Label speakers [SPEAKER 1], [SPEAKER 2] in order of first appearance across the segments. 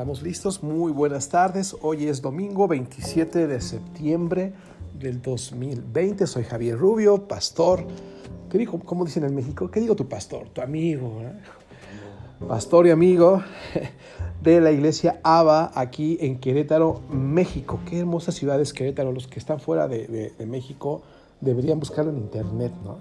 [SPEAKER 1] Estamos listos. Muy buenas tardes. Hoy es domingo 27 de septiembre del 2020. Soy Javier Rubio, pastor. ¿Qué digo? ¿Cómo dicen en México? ¿Qué digo tu pastor? Tu amigo. Pastor y amigo de la iglesia ABA aquí en Querétaro, México. Qué hermosa ciudad es Querétaro. Los que están fuera de, de México deberían buscarlo en internet, ¿no?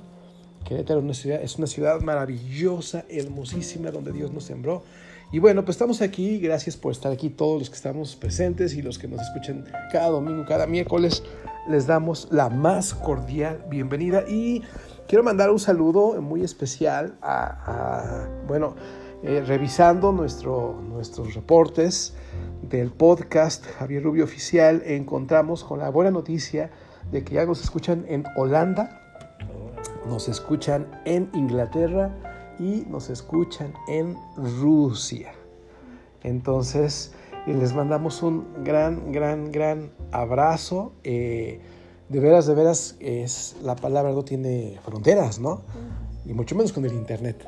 [SPEAKER 1] Querétaro es una ciudad maravillosa, hermosísima, donde Dios nos sembró. Y bueno, pues estamos aquí, gracias por estar aquí todos los que estamos presentes y los que nos escuchan cada domingo, cada miércoles. Les damos la más cordial bienvenida y quiero mandar un saludo muy especial a, bueno, eh, revisando nuestro, nuestros reportes del podcast Javier Rubio Oficial, encontramos con la buena noticia de que ya nos escuchan en Holanda, nos escuchan en Inglaterra y nos escuchan en Rusia. Entonces, les mandamos un gran, gran, gran abrazo. Eh, de veras, de veras, es, la palabra no tiene fronteras, ¿no? Y mucho menos con el Internet.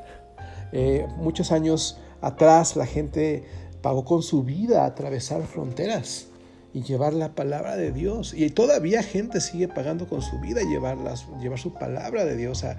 [SPEAKER 1] Eh, muchos años atrás la gente pagó con su vida atravesar fronteras y llevar la palabra de Dios. Y todavía gente sigue pagando con su vida llevar, llevar su palabra de Dios a,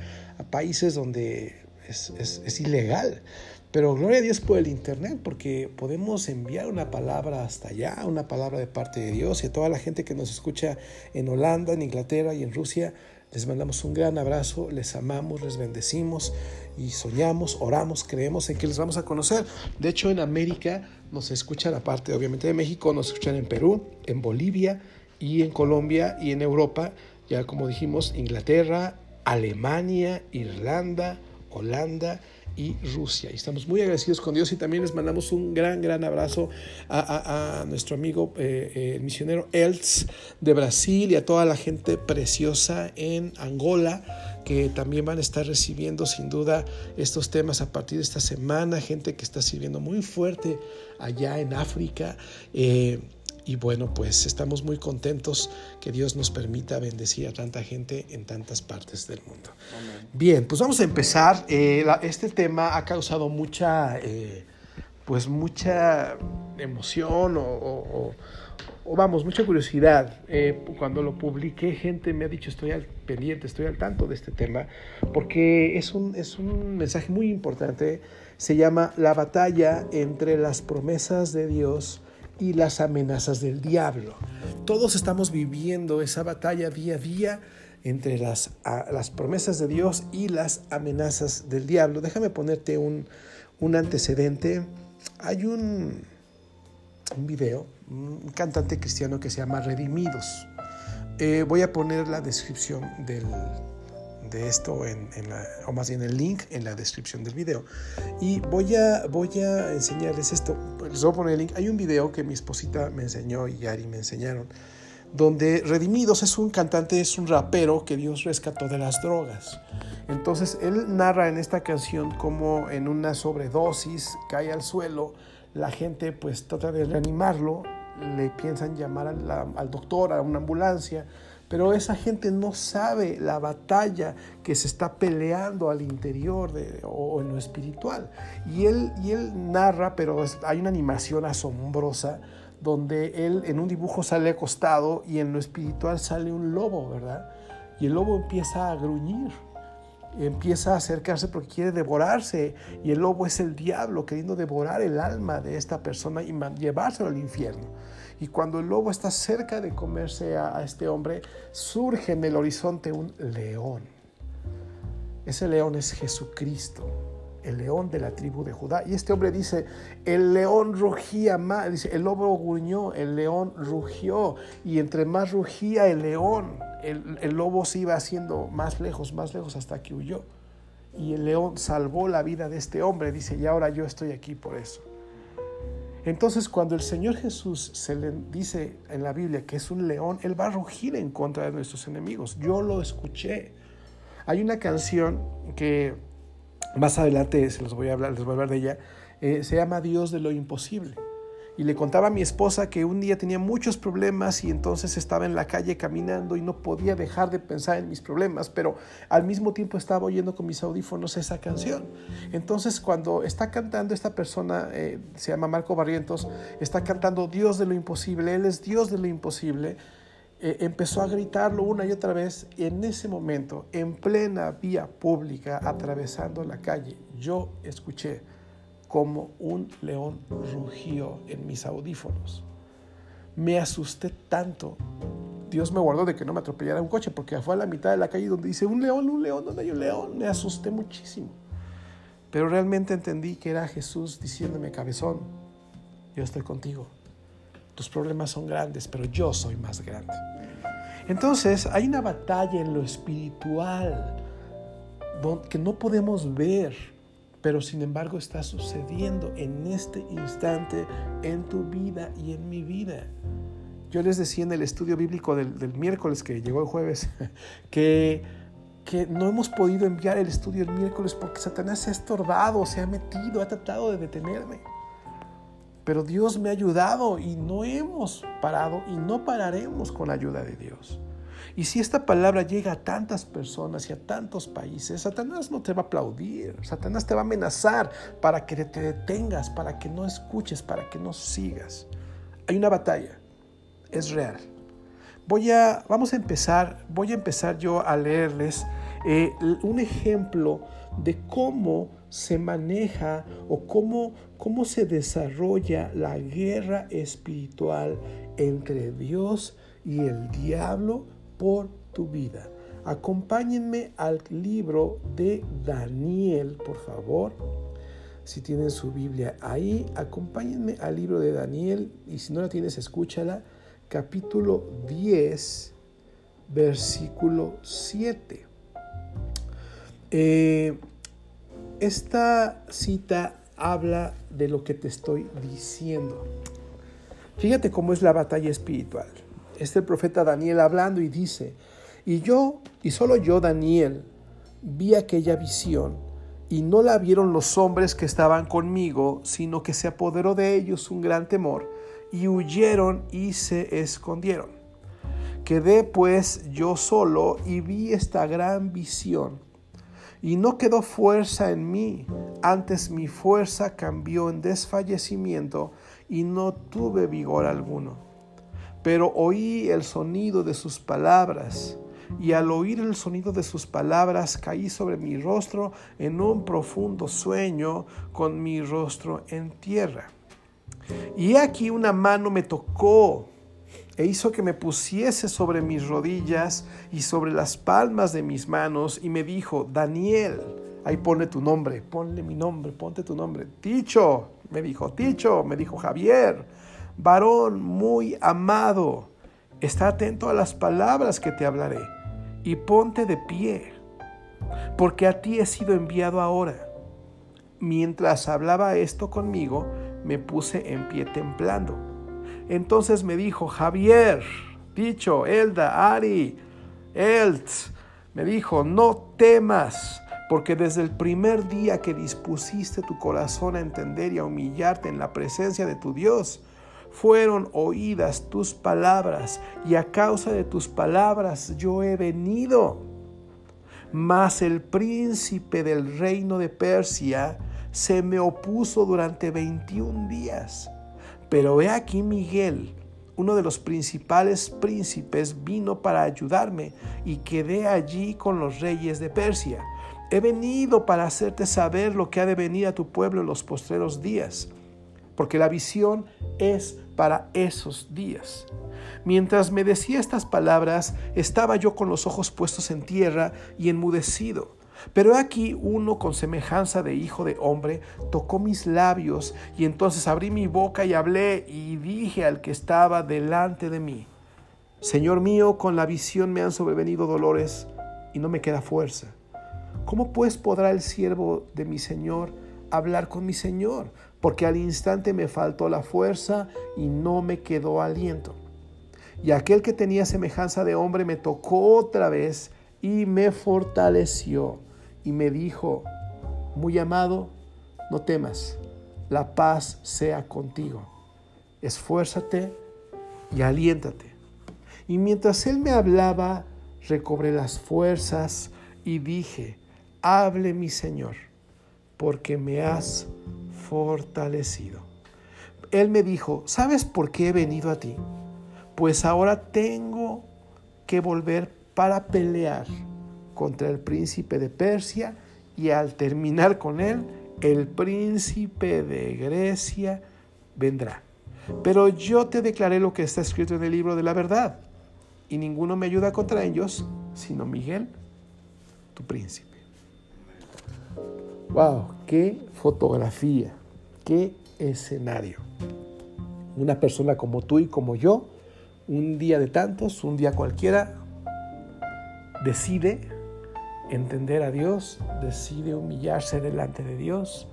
[SPEAKER 1] países donde es, ilegal. Pero gloria a Dios por el Internet, porque podemos enviar una palabra hasta allá, una palabra de parte de Dios. Y a toda la gente que nos escucha en Holanda, en Inglaterra y en Rusia, les mandamos un gran abrazo, les amamos, les bendecimos y soñamos, oramos, creemos en que les vamos a conocer. De hecho, en América nos escuchan, aparte obviamente de México, nos escuchan en Perú, en Bolivia y en Colombia y en Europa, ya como dijimos, Inglaterra, Alemania, Irlanda, Holanda y Rusia. Y estamos muy agradecidos con Dios y también les mandamos un gran, gran abrazo a, nuestro amigo eh, eh, el misionero Elts de Brasil y a toda la gente preciosa en Angola que también van a estar recibiendo sin duda estos temas a partir de esta semana, gente que está sirviendo muy fuerte allá en África. Eh, y bueno, pues estamos muy contentos que Dios nos permita bendecir a tanta gente en tantas partes del mundo. Bien, pues vamos a empezar. Eh, este tema ha causado mucha, eh, pues mucha emoción o, vamos, mucha curiosidad. Eh, cuando lo publiqué, gente me ha dicho, estoy al pendiente, estoy al tanto de este tema, porque es un, es un mensaje muy importante. Se llama La batalla entre las promesas de Dios y las amenazas del diablo. Todos estamos viviendo esa batalla día a día entre las, las promesas de Dios y las amenazas del diablo. Déjame ponerte un, antecedente. Hay un, un, video, un cantante cristiano que se llama Redimidos. Eh, voy a poner la descripción del, de esto, en, la, o más bien el link en la descripción del video. Y voy a, voy a enseñarles esto. Les voy a poner el link. Hay un video que mi esposita me enseñó y Ari me enseñaron, donde Redimidos es un cantante, es un rapero que Dios rescató de las drogas. Entonces él narra en esta canción como en una sobredosis cae al suelo, la gente pues trata de reanimarlo, le piensan llamar al doctor, a una ambulancia, pero esa gente no sabe la batalla que se está peleando al interior o en lo espiritual. Y él, y él narra, pero hay una animación asombrosa donde él en un dibujo sale acostado y en lo espiritual sale un lobo, ¿verdad? Y el lobo empieza a gruñir, empieza a acercarse porque quiere devorarse y el lobo es el diablo queriendo devorar el alma de esta persona y llevárselo al infierno. Y cuando el lobo está cerca de comerse a, este hombre, surge en el horizonte un león. Ese león es Jesucristo, el león de la tribu de Judá. Y este hombre dice, el león rugía más, dice, el lobo gruñó, el león rugió, y entre más rugía el león, el, el, lobo se iba haciendo más lejos, más lejos hasta que huyó. Y el león salvó la vida de este hombre, dice, y ahora yo estoy aquí por eso. Entonces, cuando el Señor Jesús se le dice en la Biblia que es un león, Él va a rugir en contra de nuestros enemigos. Yo lo escuché. Hay una canción que más adelante se los voy a hablar, les voy a hablar de ella, eh, se llama Dios de lo imposible. Y le contaba a mi esposa que un día tenía muchos problemas y entonces estaba en la calle caminando y no podía dejar de pensar en mis problemas, pero al mismo tiempo estaba oyendo con mis audífonos esa canción. Entonces cuando está cantando esta persona, eh, se llama Marco Barrientos, está cantando Dios de lo imposible, Él es Dios de lo imposible, eh, empezó a gritarlo una y otra vez y en ese momento, en plena vía pública, atravesando la calle, yo escuché como un león rugió en mis audífonos. Me asusté tanto. Dios me guardó de que no me atropellara un coche porque fue a la mitad de la calle donde dice un león, un león, donde hay un león. Me asusté muchísimo. Pero realmente entendí que era Jesús diciéndome, cabezón, yo estoy contigo. Tus problemas son grandes, pero yo soy más grande. Entonces hay una batalla en lo espiritual que no podemos ver pero sin embargo está sucediendo en este instante en tu vida y en mi vida. Yo les decía en el estudio bíblico del, miércoles que llegó el jueves que, que no hemos podido enviar el estudio el miércoles porque Satanás se ha estorbado, se ha metido, ha tratado de detenerme. Pero Dios me ha ayudado y no hemos parado y no pararemos con la ayuda de Dios. Y si esta palabra llega a tantas personas y a tantos países, Satanás no te va a aplaudir, Satanás te va a amenazar para que te detengas, para que no escuches, para que no sigas. Hay una batalla, es real. Voy a, vamos a empezar, voy a empezar yo a leerles eh, un ejemplo de cómo se maneja o cómo, cómo se desarrolla la guerra espiritual entre Dios y el diablo por tu vida. Acompáñenme al libro de Daniel, por favor. Si tienen su Biblia ahí, acompáñenme al libro de Daniel y si no la tienes, escúchala. Capítulo 10, versículo 7. Eh, esta cita habla de lo que te estoy diciendo. Fíjate cómo es la batalla espiritual es el profeta Daniel hablando y dice, y yo, y solo yo, Daniel, vi aquella visión, y no la vieron los hombres que estaban conmigo, sino que se apoderó de ellos un gran temor, y huyeron y se escondieron. Quedé pues yo solo y vi esta gran visión, y no quedó fuerza en mí, antes mi fuerza cambió en desfallecimiento, y no tuve vigor alguno pero oí el sonido de sus palabras, y al oír el sonido de sus palabras caí sobre mi rostro en un profundo sueño con mi rostro en tierra. Y aquí una mano me tocó e hizo que me pusiese sobre mis rodillas y sobre las palmas de mis manos y me dijo, Daniel, ahí pone tu nombre, ponle mi nombre, ponte tu nombre. Ticho, me dijo, Ticho, me dijo Javier varón muy amado, está atento a las palabras que te hablaré y ponte de pie, porque a ti he sido enviado ahora. Mientras hablaba esto conmigo, me puse en pie temblando. Entonces me dijo, Javier, dicho, Elda, Ari, Elt, me dijo, no temas, porque desde el primer día que dispusiste tu corazón a entender y a humillarte en la presencia de tu Dios, fueron oídas tus palabras, y a causa de tus palabras yo he venido. Mas el príncipe del reino de Persia se me opuso durante 21 días. Pero he aquí Miguel, uno de los principales príncipes, vino para ayudarme y quedé allí con los reyes de Persia. He venido para hacerte saber lo que ha de venir a tu pueblo en los postreros días porque la visión es para esos días. Mientras me decía estas palabras, estaba yo con los ojos puestos en tierra y enmudecido. Pero aquí uno con semejanza de hijo de hombre tocó mis labios y entonces abrí mi boca y hablé y dije al que estaba delante de mí, Señor mío, con la visión me han sobrevenido dolores y no me queda fuerza. ¿Cómo pues podrá el siervo de mi Señor hablar con mi Señor? Porque al instante me faltó la fuerza y no me quedó aliento. Y aquel que tenía semejanza de hombre me tocó otra vez y me fortaleció y me dijo, muy amado, no temas, la paz sea contigo. esfuérzate y aliéntate. Y mientras él me hablaba, recobré las fuerzas y dije, hable mi Señor, porque me has fortalecido. Él me dijo, ¿sabes por qué he venido a ti? Pues ahora tengo que volver para pelear contra el príncipe de Persia y al terminar con él, el príncipe de Grecia vendrá. Pero yo te declaré lo que está escrito en el libro de la verdad, y ninguno me ayuda contra ellos, sino Miguel, tu príncipe. ¡Wow! ¡Qué fotografía! ¡Qué escenario! Una persona como tú y como yo, un día de tantos, un día cualquiera, decide entender a Dios, decide humillarse delante de Dios,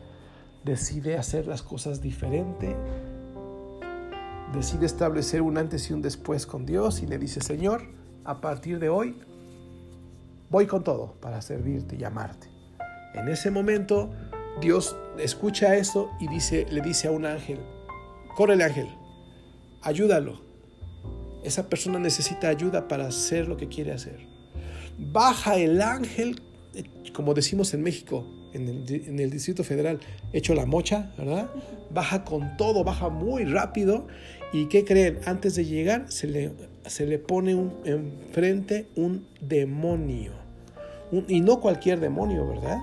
[SPEAKER 1] decide hacer las cosas diferente, decide establecer un antes y un después con Dios y le dice, Señor, a partir de hoy voy con todo para servirte y amarte. En ese momento Dios escucha eso y dice, le dice a un ángel, corre el ángel, ayúdalo. Esa persona necesita ayuda para hacer lo que quiere hacer. Baja el ángel, eh, como decimos en México, en el, Distrito Federal, hecho la mocha, ¿verdad? Baja con todo, baja muy rápido. ¿Y qué creen? Antes de llegar se le, se le pone un, enfrente un demonio. y no cualquier demonio, ¿verdad?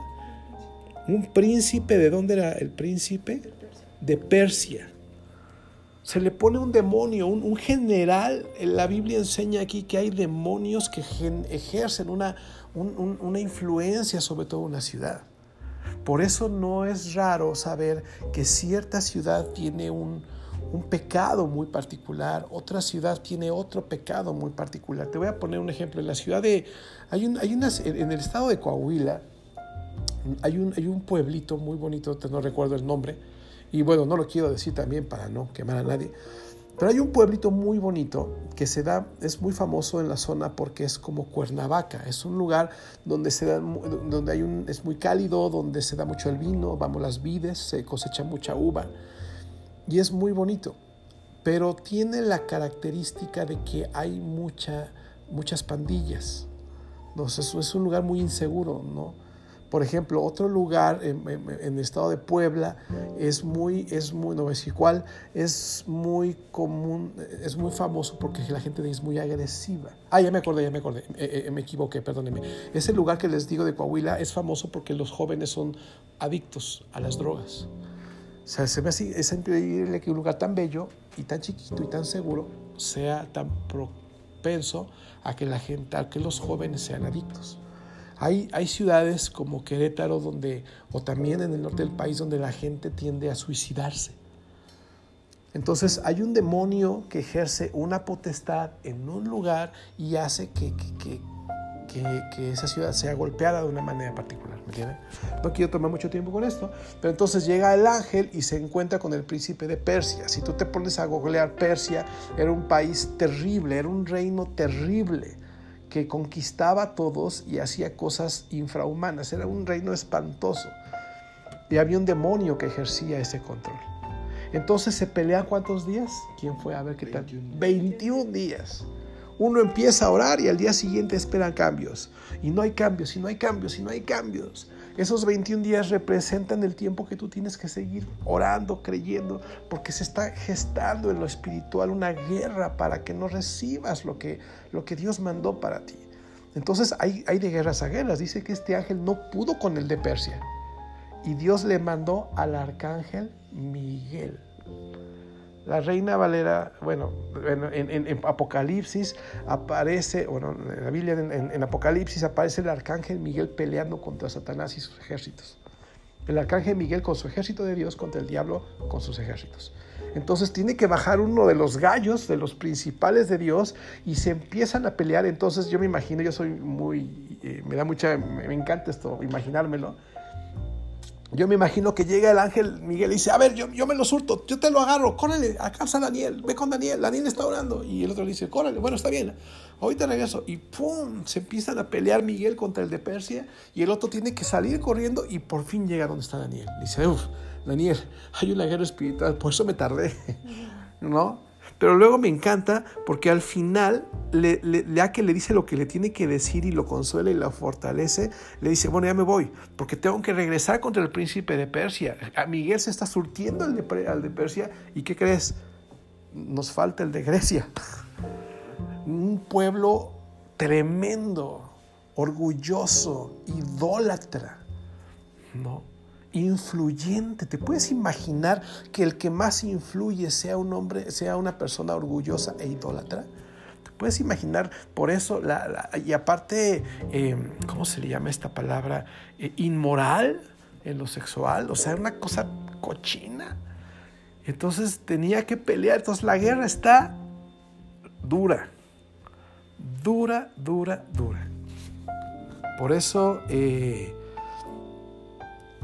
[SPEAKER 1] Un príncipe, ¿de dónde era el príncipe? De Persia. Se le pone un demonio, un, general. La Biblia enseña aquí que hay demonios que ejercen una, una influencia sobre toda una ciudad. Por eso no es raro saber que cierta ciudad tiene un, pecado muy particular, otra ciudad tiene otro pecado muy particular. Te voy a poner un ejemplo. En la ciudad de... Hay, hay en el estado de Coahuila hay un, hay un pueblito muy bonito, no recuerdo el nombre, y bueno, no lo quiero decir también para no quemar a nadie, pero hay un pueblito muy bonito que se da, es muy famoso en la zona porque es como Cuernavaca. Es un lugar donde se da, donde hay un, es muy cálido, donde se da mucho el vino, vamos las vides, se cosecha mucha uva y es muy bonito. Pero tiene la característica de que hay mucha, muchas pandillas. Entonces es un lugar muy inseguro, ¿no? Por ejemplo, otro lugar en, el estado de Puebla es muy, es muy, no decir cuál, es muy común, es muy famoso porque la gente es muy agresiva. Ah, ya me acordé, ya me acordé, eh, eh, me equivoqué, perdónenme. Ese lugar que les digo de Coahuila es famoso porque los jóvenes son adictos a las drogas. O sea, se me hace, es increíble que un lugar tan bello y tan chiquito y tan seguro sea tan propenso a que la gente, a que los jóvenes sean adictos. Hay, ciudades como Querétaro donde, o también en el norte del país donde la gente tiende a suicidarse. Entonces hay un demonio que ejerce una potestad en un lugar y hace que, que, esa ciudad sea golpeada de una manera particular. ¿Me entienden? No quiero tomar mucho tiempo con esto, pero entonces llega el ángel y se encuentra con el príncipe de Persia. Si tú te pones a googlear Persia, era un país terrible, era un reino terrible que conquistaba a todos y hacía cosas infrahumanas. Era un reino espantoso. Y había un demonio que ejercía ese control. Entonces se pelean cuántos días? ¿Quién fue a ver qué tal? 21 días. Uno empieza a orar y al día siguiente esperan cambios. Y no hay cambios, y no hay cambios, y no hay cambios. Esos 21 días representan el tiempo que tú tienes que seguir orando, creyendo, porque se está gestando en lo espiritual una guerra para que no recibas lo que, lo que Dios mandó para ti. Entonces hay, hay de guerras a guerras. Dice que este ángel no pudo con el de Persia. Y Dios le mandó al arcángel Miguel. La reina Valera, bueno, en, Apocalipsis aparece, bueno, en la Biblia, en, Apocalipsis aparece el arcángel Miguel peleando contra Satanás y sus ejércitos. El arcángel Miguel con su ejército de Dios contra el diablo con sus ejércitos. Entonces tiene que bajar uno de los gallos, de los principales de Dios, y se empiezan a pelear. Entonces yo me imagino, yo soy muy, eh, me da mucha, me encanta esto, imaginármelo yo me imagino que llega el ángel Miguel y dice, a ver, yo, me lo surto, yo te lo agarro, córrele, acá está Daniel, ve con Daniel, Daniel está orando. Y el otro le dice, córrele, bueno, está bien, ahorita regreso. Y ¡pum! Se empiezan a pelear Miguel contra el de Persia y el otro tiene que salir corriendo y por fin llega donde está Daniel. Dice, uff, Daniel, hay una guerra espiritual, por eso me tardé. ¿no? Pero luego me encanta porque al final, le, ya que le dice lo que le tiene que decir y lo consuela y lo fortalece, le dice, bueno, ya me voy, porque tengo que regresar contra el príncipe de Persia. A Miguel se está surtiendo al de, de Persia y ¿qué crees? Nos falta el de Grecia. Un pueblo tremendo, orgulloso, idólatra, ¿no? Influyente. ¿Te puedes imaginar que el que más influye sea un hombre, sea una persona orgullosa e idólatra? ¿Te puedes imaginar por eso? Y aparte, em, ¿cómo se le llama esta palabra? Eh, inmoral en lo sexual, o sea, una cosa cochina. Entonces tenía que pelear. Entonces la guerra está dura, dura, dura, dura. Por eso eh,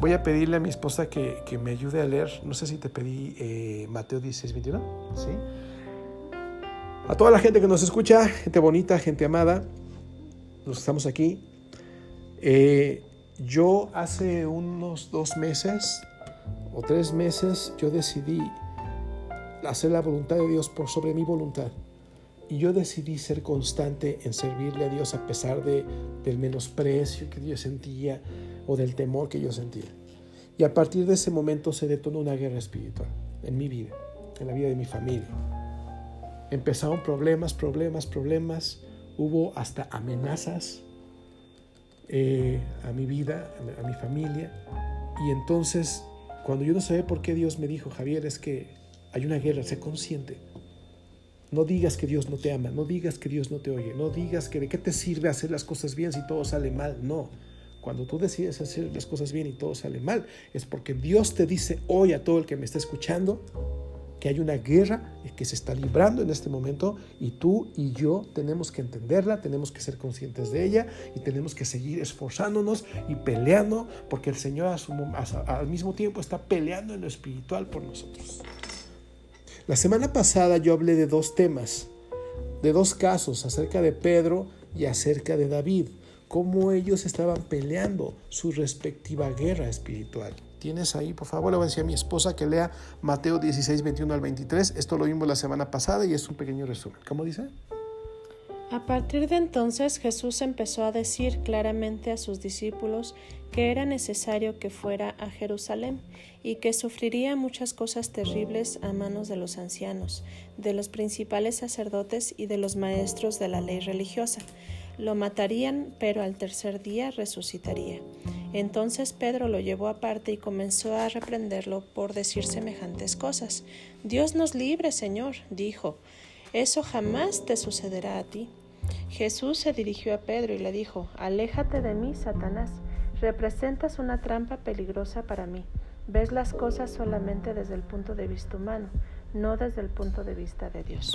[SPEAKER 1] Voy a pedirle a mi esposa que, me ayude a leer. No sé si te pedí eh, Mateo 16, 21. ¿Sí? A toda la gente que nos escucha, gente bonita, gente amada, los que estamos aquí. Eh, yo hace unos dos meses o tres meses yo decidí hacer la voluntad de Dios por sobre mi voluntad. Y yo decidí ser constante en servirle a Dios a pesar de, del menosprecio que Dios sentía, o del temor que yo sentía. Y a partir de ese momento se detonó una guerra espiritual en mi vida, en la vida de mi familia. Empezaron problemas, problemas, problemas. Hubo hasta amenazas eh, a mi vida, a mi familia. Y entonces, cuando yo no sabía por qué Dios me dijo, Javier, es que hay una guerra, sé consciente. No digas que Dios no te ama, no digas que Dios no te oye, no digas que de qué te sirve hacer las cosas bien si todo sale mal. No, cuando tú decides hacer las cosas bien y todo sale mal, es porque Dios te dice hoy a todo el que me está escuchando que hay una guerra que se está librando en este momento y tú y yo tenemos que entenderla, tenemos que ser conscientes de ella y tenemos que seguir esforzándonos y peleando porque el Señor al mismo tiempo está peleando en lo espiritual por nosotros. La semana pasada yo hablé de dos temas, de dos casos acerca de Pedro y acerca de David cómo ellos estaban peleando su respectiva guerra espiritual. Tienes ahí, por favor, le voy a decir a mi esposa que lea Mateo 16, 21 al 23. Esto lo vimos la semana pasada y es un pequeño resumen. ¿Cómo dice?
[SPEAKER 2] A partir de entonces Jesús empezó a decir claramente a sus discípulos que era necesario que fuera a Jerusalén y que sufriría muchas cosas terribles a manos de los ancianos, de los principales sacerdotes y de los maestros de la ley religiosa lo matarían, pero al tercer día resucitaría. Entonces Pedro lo llevó aparte y comenzó a reprenderlo por decir semejantes cosas. Dios nos libre, Señor, dijo. Eso jamás te sucederá a ti. Jesús se dirigió a Pedro y le dijo, Aléjate de mí, Satanás. Representas una trampa peligrosa para mí. Ves las cosas solamente desde el punto de vista humano, no desde el punto de vista de Dios.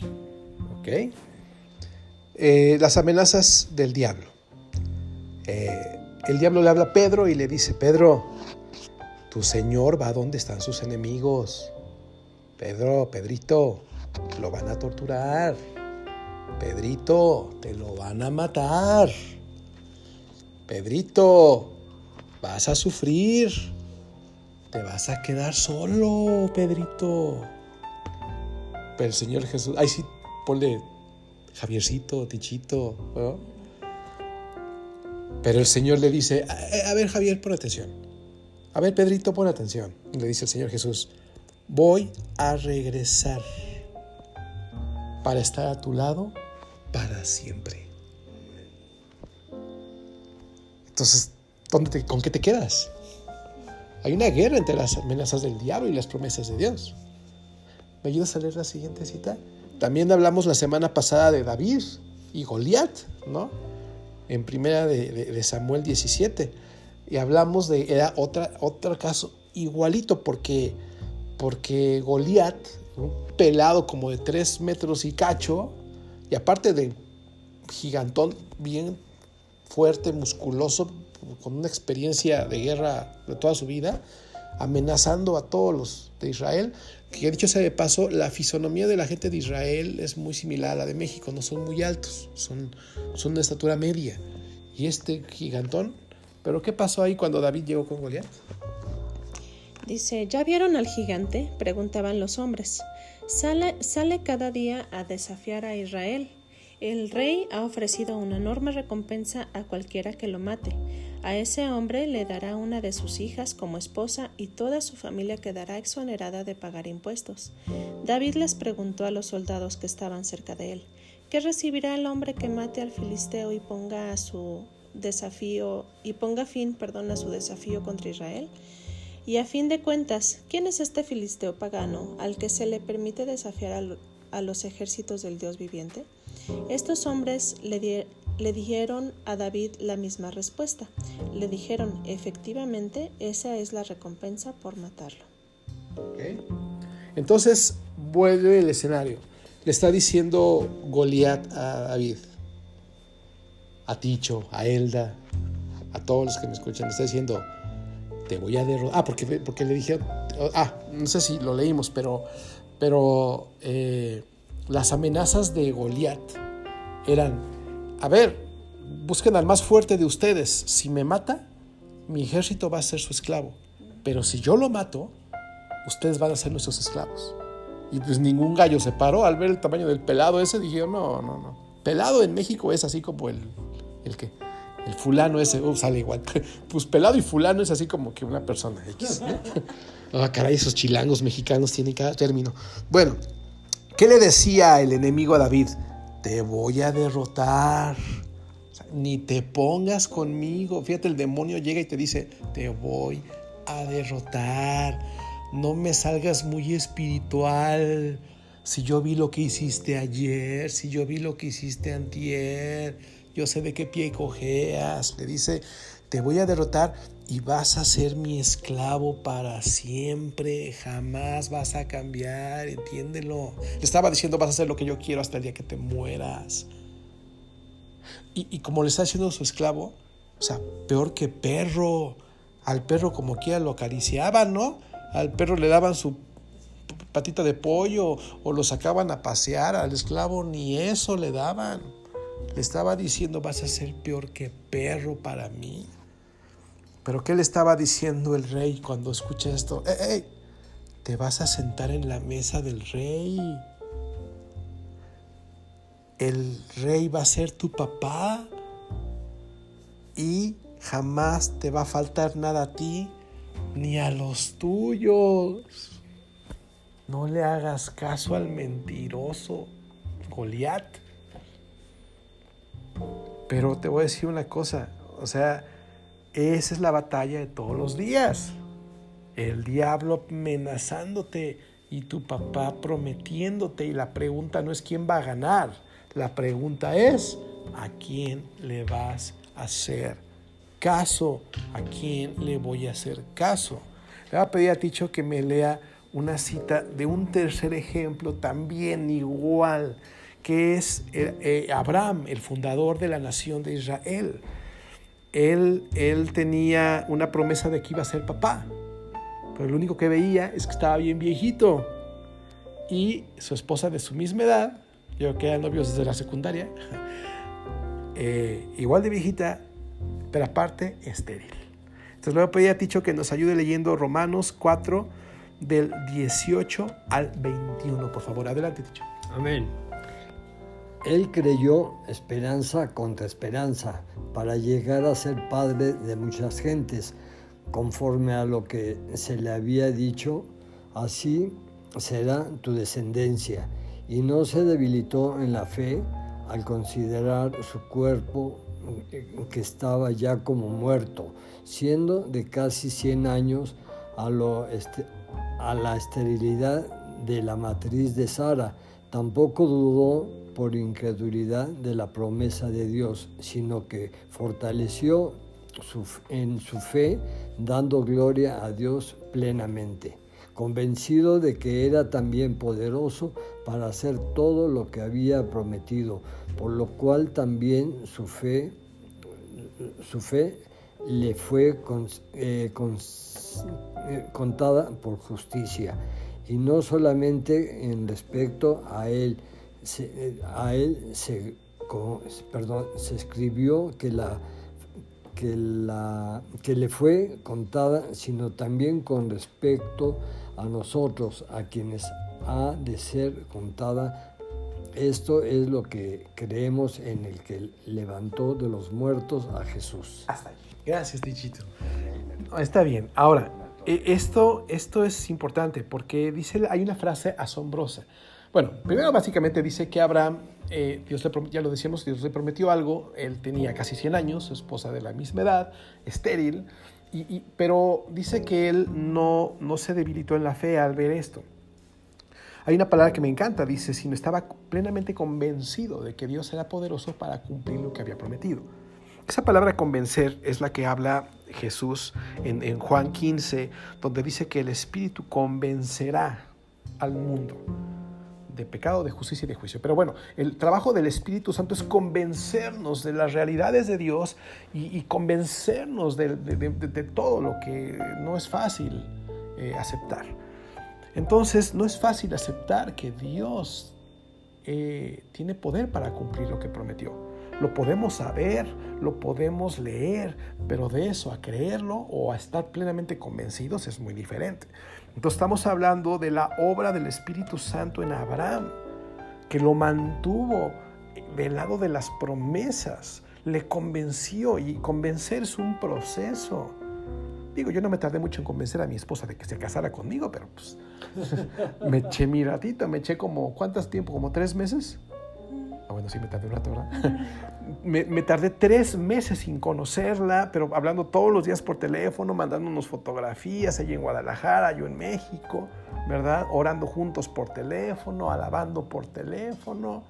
[SPEAKER 1] Ok. Eh, las amenazas del diablo. Eh, el diablo le habla a Pedro y le dice, Pedro, tu Señor va donde están sus enemigos. Pedro, Pedrito, lo van a torturar. Pedrito, te lo van a matar. Pedrito, vas a sufrir. Te vas a quedar solo, Pedrito. Pero el Señor Jesús, ay sí, ponle Javiercito, Tichito. Pero el Señor le dice, a, ver Javier, pon atención. A ver Pedrito, pon atención. le dice el Señor Jesús, voy a regresar para estar a tu lado para siempre. Entonces, ¿dónde ¿con qué te quedas? Hay una guerra entre las amenazas del diablo y las promesas de Dios. ¿Me ayudas a leer la siguiente cita? También hablamos la semana pasada de David y Goliat, ¿no? En primera de, Samuel 17. Y hablamos de, era otra, otro caso igualito, porque, porque Goliat, un pelado como de tres metros y cacho, y aparte de gigantón, bien fuerte, musculoso, con una experiencia de guerra de toda su vida, amenazando a todos los de Israel, que dicho sea de paso, la fisonomía de la gente de Israel es muy similar a la de México, no son muy altos, son, son de estatura media. Y este gigantón, pero ¿qué pasó ahí cuando David llegó con Goliat?
[SPEAKER 2] Dice, ¿ya vieron al gigante? preguntaban los hombres. Sale, cada día a desafiar a Israel. El rey ha ofrecido una enorme recompensa a cualquiera que lo mate. A ese hombre le dará una de sus hijas como esposa y toda su familia quedará exonerada de pagar impuestos. David les preguntó a los soldados que estaban cerca de él, ¿qué recibirá el hombre que mate al filisteo y ponga a su desafío y ponga fin, a su desafío contra Israel? Y a fin de cuentas, ¿quién es este filisteo pagano al que se le permite desafiar a, los ejércitos del Dios viviente? Estos hombres le, le, dijeron a David la misma respuesta. Le dijeron, efectivamente, esa es la recompensa por matarlo.
[SPEAKER 1] Entonces vuelve el escenario. Le está diciendo Goliat a David, a Ticho, a Elda, a todos los que me escuchan. Le está diciendo, te voy a derrotar. Ah, porque, porque le dijeron, ah, no sé si lo leímos, pero, pero eh, las amenazas de Goliat eran, a ver, busquen al más fuerte de ustedes, si me mata, mi ejército va a ser su esclavo, pero si yo lo mato, ustedes van a ser nuestros esclavos. Y pues ningún gallo se paró al ver el tamaño del pelado ese, dijeron, no, no, no. Pelado en México es así como el, el que, el fulano ese, sale igual. Pues pelado y fulano es así como que una persona X. Ah, caray, esos chilangos mexicanos tienen cada término. Bueno, ¿Qué le decía el enemigo a David? Te voy a derrotar. ni te pongas conmigo. Fíjate, el demonio llega y te dice, te voy a derrotar. No me salgas muy espiritual. Si yo vi lo que hiciste ayer, si yo vi lo que hiciste antier, yo sé de qué pie cojeas. Le dice, te voy a derrotar y vas a ser mi esclavo para siempre, jamás vas a cambiar, entiéndelo. Le estaba diciendo, vas a hacer lo que yo quiero hasta el día que te mueras. Y, como le está haciendo su esclavo, o sea, peor que perro. Al perro como quiera lo acariciaban, ¿no? Al perro le daban su patita de pollo o lo sacaban a pasear, al esclavo ni eso le daban. Le estaba diciendo, vas a ser peor que perro para mí. Pero ¿qué le estaba diciendo el rey cuando escucha esto? ¡Ey, ey! Te vas a sentar en la mesa del rey. El rey va a ser tu papá y jamás te va a faltar nada a ti ni a los tuyos. No le hagas caso al mentiroso Goliat. Pero te voy a decir una cosa, o sea, esa es la batalla de todos los días. El diablo amenazándote y tu papá prometiéndote. Y la pregunta no es quién va a ganar. La pregunta es a quién le vas a hacer caso. ¿A quién le voy a hacer caso? Le voy a pedir a Ticho que me lea una cita de un tercer ejemplo también igual, que es eh, eh, Abraham, el fundador de la nación de Israel él, él tenía una promesa de que iba a ser papá, pero lo único que veía es que estaba bien viejito. Y su esposa de su misma edad, yo que eran novios desde la secundaria, eh, igual de viejita, pero aparte estéril. Entonces le voy a pedir a Ticho que nos ayude leyendo Romanos 4 del 18 al 21, por favor. Adelante, Ticho.
[SPEAKER 3] Amén. Él creyó esperanza contra esperanza para llegar a ser padre de muchas gentes, conforme a lo que se le había dicho, así será tu descendencia. Y no se debilitó en la fe al considerar su cuerpo que estaba ya como muerto, siendo de casi 100 años a, este, a la esterilidad de la matriz de Sara. Tampoco dudó por incredulidad de la promesa de Dios, sino que fortaleció en su fe, dando gloria a Dios plenamente, convencido de que era también poderoso para hacer todo lo que había prometido, por lo cual también su fe, su fe le fue eh, eh, contada por justicia, y no solamente en respecto a él, a él se, perdón, se escribió que, la, que, la, que le fue contada, sino también con respecto a nosotros, a quienes ha de ser contada. Esto es lo que creemos en el que levantó de los muertos a Jesús.
[SPEAKER 1] Hasta ahí. Gracias, Tichito. Está bien. Ahora, e, esto, esto es importante porque dice, hay una frase asombrosa. Bueno, primero básicamente dice que Abraham, eh, Dios le, ya lo decíamos, Dios le prometió algo, él tenía casi 100 años, su esposa de la misma edad, estéril, y, pero dice que él no, no se debilitó en la fe al ver esto. Hay una palabra que me encanta, dice, sino estaba plenamente convencido de que Dios era poderoso para cumplir lo que había prometido. Esa palabra convencer es la que habla Jesús en, en Juan 15, donde dice que el Espíritu convencerá al mundo de pecado, de justicia y de juicio. Pero bueno, el trabajo del Espíritu Santo es convencernos de las realidades de Dios y, convencernos de, todo lo que no es fácil eh, aceptar. Entonces, no es fácil aceptar que Dios eh, tiene poder para cumplir lo que prometió. Lo podemos saber, lo podemos leer, pero de eso a creerlo o a estar plenamente convencidos es muy diferente. Entonces estamos hablando de la obra del Espíritu Santo en Abraham, que lo mantuvo del lado de las promesas, le convenció y convencer es un proceso. Digo, yo no me tardé mucho en convencer a mi esposa de que se casara conmigo, pero pues me eché mi ratito, me eché como, ¿cuántos tiempo? ¿Como tres meses? Ah, bueno, sí me tardé un rato, ¿verdad? me, tardé tres meses sin conocerla, pero hablando todos los días por teléfono, mandándonos fotografías, ella en Guadalajara, yo en México, ¿verdad? Orando juntos por teléfono, alabando por teléfono.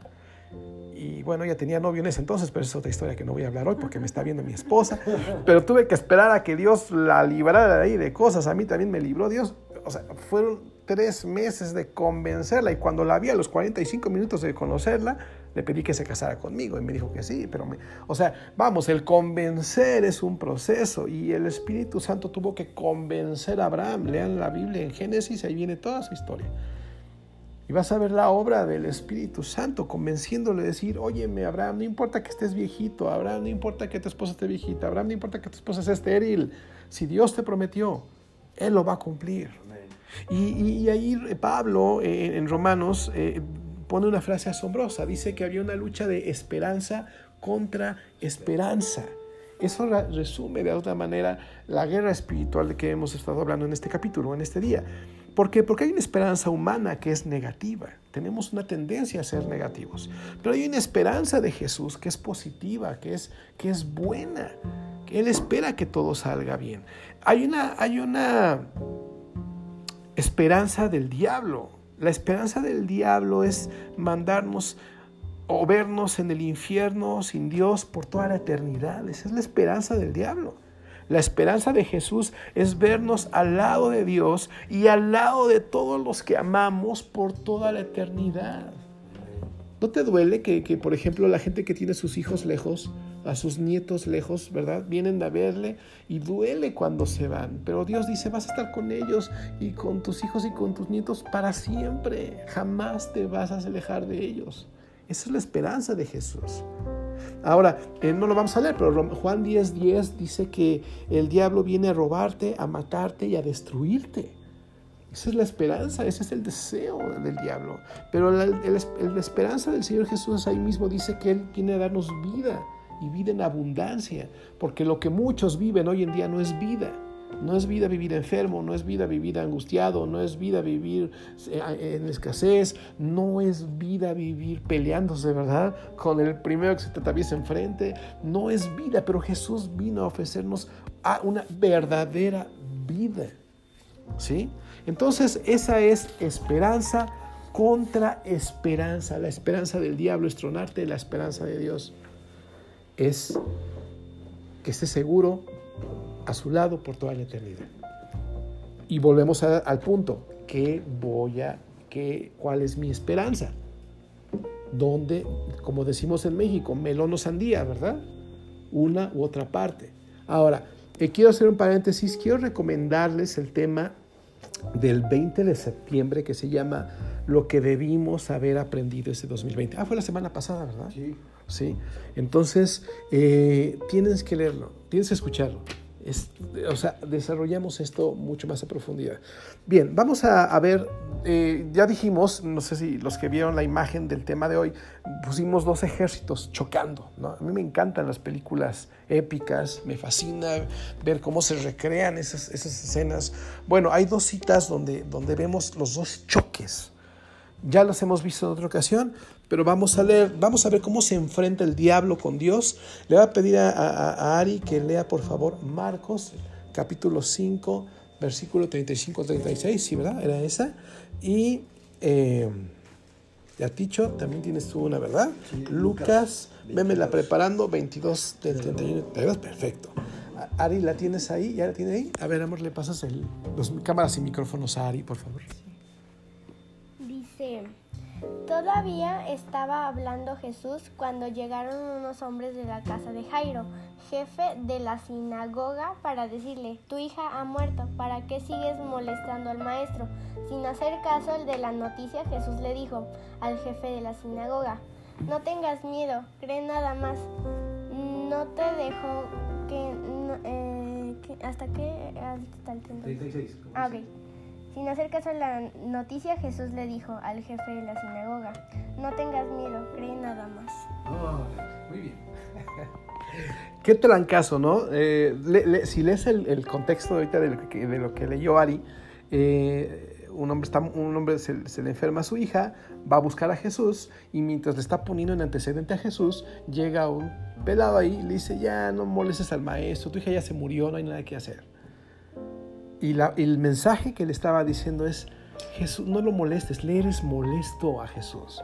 [SPEAKER 1] Y bueno, ella tenía novio en ese entonces, pero es otra historia que no voy a hablar hoy porque me está viendo mi esposa. Pero tuve que esperar a que Dios la librara de ahí de cosas. A mí también me libró Dios. O sea, fueron tres meses de convencerla y cuando la vi a los 45 minutos de conocerla, le pedí que se casara conmigo y me dijo que sí, pero me, o sea, vamos, el convencer es un proceso y el Espíritu Santo tuvo que convencer a Abraham. Lean la Biblia en Génesis, ahí viene toda su historia. Y vas a ver la obra del Espíritu Santo convenciéndole, decir, óyeme, Abraham, no importa que estés viejito, Abraham, no importa que tu esposa esté viejita, Abraham, no importa que tu esposa sea estéril, si Dios te prometió, Él lo va a cumplir. Y, ahí Pablo en Romanos eh, pone una frase asombrosa. Dice que había una lucha de esperanza contra esperanza. Eso resume de otra manera la guerra espiritual de que hemos estado hablando en este capítulo, en este día. ¿Por qué? Porque hay una esperanza humana que es negativa. Tenemos una tendencia a ser negativos. Pero hay una esperanza de Jesús que es positiva, que es, que es buena. Él espera que todo salga bien. Hay una, hay una esperanza del diablo. La esperanza del diablo es mandarnos o vernos en el infierno sin Dios por toda la eternidad. Esa es la esperanza del diablo. La esperanza de Jesús es vernos al lado de Dios y al lado de todos los que amamos por toda la eternidad. ¿No te duele que, que por ejemplo, la gente que tiene sus hijos lejos a sus nietos lejos, ¿verdad? Vienen a verle y duele cuando se van. Pero Dios dice, vas a estar con ellos y con tus hijos y con tus nietos para siempre. Jamás te vas a alejar de ellos. Esa es la esperanza de Jesús. Ahora, eh, no lo vamos a leer, pero Juan 10:10 10 dice que el diablo viene a robarte, a matarte y a destruirte. Esa es la esperanza, ese es el deseo del diablo. Pero la, la esperanza del Señor Jesús ahí mismo dice que Él viene a darnos vida y vida en abundancia, porque lo que muchos viven hoy en día no es vida. No es vida vivir enfermo, no es vida vivir angustiado, no es vida vivir eh, en escasez, no es vida vivir peleándose, ¿verdad? Con el primero que se te atraviesa enfrente. No es vida, pero Jesús vino a ofrecernos una verdadera vida. ¿Sí? Entonces, esa es esperanza contra esperanza. La esperanza del diablo es tronarte, la esperanza de Dios es que esté seguro a su lado por toda la eternidad. Y volvemos al punto, ¿qué voy a, qué, cuál es mi esperanza? Donde, como decimos en México, melón o sandía, ¿verdad? Una u otra parte. Ahora, eh, quiero hacer un paréntesis, quiero recomendarles el tema del 20 de septiembre que se llama Lo que debimos haber aprendido ese 2020. Ah, fue la semana pasada, ¿verdad?
[SPEAKER 3] Sí.
[SPEAKER 1] Entonces, eh, tienes que leerlo, tienes que escucharlo. o sea, desarrollamos esto mucho más a profundidad. Bien, vamos a, ver, eh, ya dijimos, no sé si los que vieron la imagen del tema de hoy, pusimos dos ejércitos chocando. A mí me encantan las películas épicas, me fascina ver cómo se recrean esas, esas escenas. Bueno, hay dos citas donde, donde vemos los dos choques. Ya los hemos visto en otra ocasión, pero vamos a leer, vamos a ver cómo se enfrenta el diablo con Dios. Le voy a pedir a, Ari que lea por favor Marcos capítulo 5, versículo 35-36, ¿sí, verdad? Era esa. Y eh, ya dicho, también tienes tú una, ¿verdad? Lucas, vémela preparando, 22 del 31, perfecto. Ari, ¿la tienes ahí? ¿Ya la tiene ahí? A ver, amor, le pasas el, los cámaras y micrófonos a Ari, por favor.
[SPEAKER 4] Dice... Todavía estaba hablando Jesús cuando llegaron unos hombres de la casa de Jairo, jefe de la sinagoga, para decirle, tu hija ha muerto, ¿para qué sigues molestando al maestro? Sin hacer caso de la noticia, Jesús le dijo al jefe de la sinagoga, no tengas miedo, cree nada más. No te dejo que... Eh, ¿Hasta qué? Hasta el 36. Ah, ok. Sin hacer caso a la noticia, Jesús le dijo al jefe de la sinagoga, no tengas miedo, cree nada más. muy bien.
[SPEAKER 1] Qué trancazo, ¿no? Eh, si lees el, contexto ahorita de lo que, de lo que leyó Ari, eh, un hombre, está, un hombre se, le enferma a su hija, va a buscar a Jesús y mientras le está poniendo en antecedente a Jesús, llega un pelado ahí y le dice, ya no molestes al maestro, tu hija ya se murió, no hay nada que hacer. Y el mensaje que le estaba diciendo es, Jesús, no lo molestes, le eres molesto a Jesús.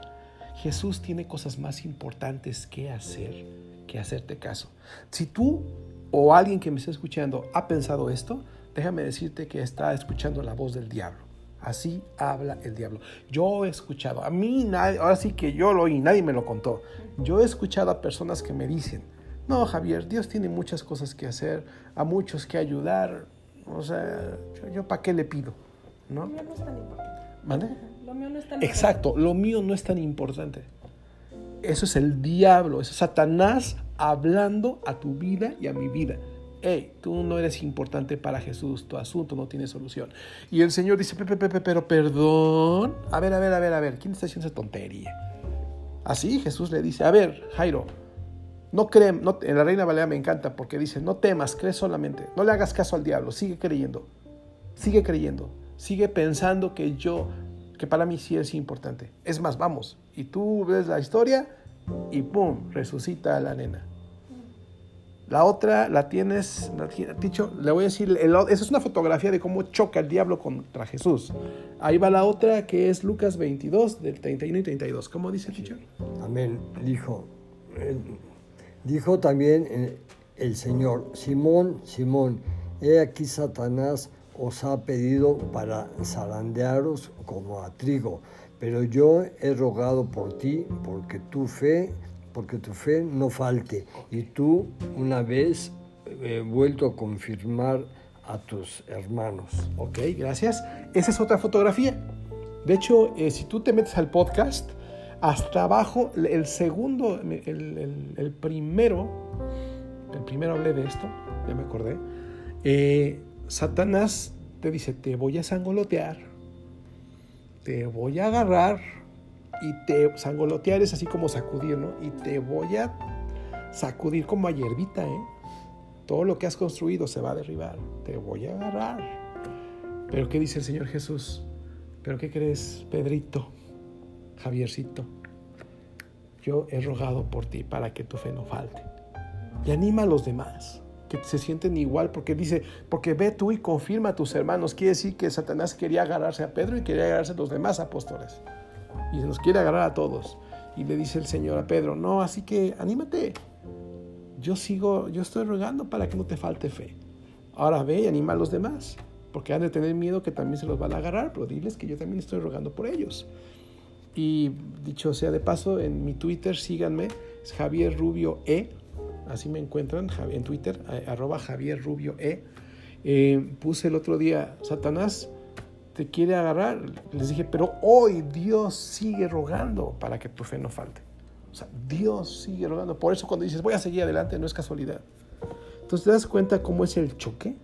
[SPEAKER 1] Jesús tiene cosas más importantes que hacer que hacerte caso. Si tú o alguien que me está escuchando ha pensado esto, déjame decirte que está escuchando la voz del diablo. Así habla el diablo. Yo he escuchado, a mí nadie, ahora sí que yo lo oí, nadie me lo contó. Yo he escuchado a personas que me dicen, no, Javier, Dios tiene muchas cosas que hacer, a muchos que ayudar, o sea, yo, para qué le pido, ¿no? Lo mío no es tan importante. Lo mío no es tan Exacto, lo mío no es tan importante. Eso es el diablo, eso es Satanás hablando a tu vida y a mi vida. Hey, tú no eres importante para Jesús, tu asunto no tiene solución. Y el Señor dice, Pepe, Pepe, pero perdón. A ver, a ver, a ver, a ver, ¿quién está haciendo esa tontería? Así Jesús le dice, a ver, Jairo, no creen, en la Reina Valera me encanta porque dice, no temas, cree solamente, no le hagas caso al diablo, sigue creyendo, sigue creyendo, sigue pensando que yo, que para mí sí es importante. Es más, vamos, y tú ves la historia y ¡pum! resucita a la nena. La otra la tienes, dicho, le voy a decir, esa es una fotografía de cómo choca el diablo contra Jesús. Ahí va la otra que es Lucas 22, del 31 y 32. ¿Cómo dice el
[SPEAKER 3] Amén. Dijo, Dijo también eh, el Señor, Simón, Simón, he aquí Satanás os ha pedido para zarandearos como a trigo, pero yo he rogado por ti porque tu fe, porque tu fe no falte, y tú una vez he vuelto a confirmar a tus hermanos.
[SPEAKER 1] Ok, gracias. Esa es otra fotografía. De hecho, eh, si tú te metes al podcast, hasta abajo, el segundo, el, primero, el primero hablé de esto, ya me acordé, eh, Satanás te dice, te voy a sangolotear, te voy a agarrar y te sangolotear es así como sacudir, ¿no? Y te voy a sacudir como a hierbita, ¿eh? Todo lo que has construido se va a derribar, te voy a agarrar. Pero ¿qué dice el Señor Jesús? ¿Pero qué crees, Pedrito? Javiercito, yo he rogado por ti para que tu fe no falte. Y anima a los demás que se sienten igual, porque dice, porque ve tú y confirma a tus hermanos. Quiere decir que Satanás quería agarrarse a Pedro y quería agarrarse a los demás apóstoles. Y nos quiere agarrar a todos. Y le dice el Señor a Pedro, no, así que anímate. Yo sigo, yo estoy rogando para que no te falte fe. Ahora ve y anima a los demás, porque han de tener miedo que también se los van a agarrar, pero diles que yo también estoy rogando por ellos. Y dicho sea de paso, en mi Twitter síganme, es Javier Rubio E, así me encuentran en Twitter, arroba Javier Rubio E. Eh, puse el otro día, Satanás te quiere agarrar. Les dije, pero hoy Dios sigue rogando para que tu fe no falte. O sea, Dios sigue rogando. Por eso cuando dices, voy a seguir adelante, no es casualidad. Entonces, ¿te das cuenta cómo es el choque?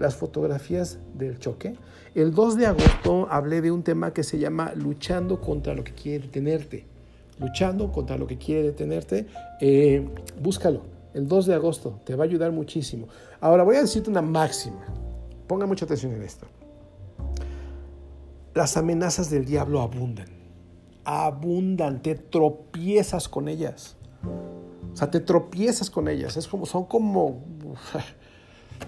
[SPEAKER 1] Las fotografías del choque. El 2 de agosto hablé de un tema que se llama luchando contra lo que quiere detenerte. Luchando contra lo que quiere detenerte. Eh, búscalo. El 2 de agosto te va a ayudar muchísimo. Ahora voy a decirte una máxima. Ponga mucha atención en esto. Las amenazas del diablo abundan. Abundan. Te tropiezas con ellas. O sea, te tropiezas con ellas. Es como, son como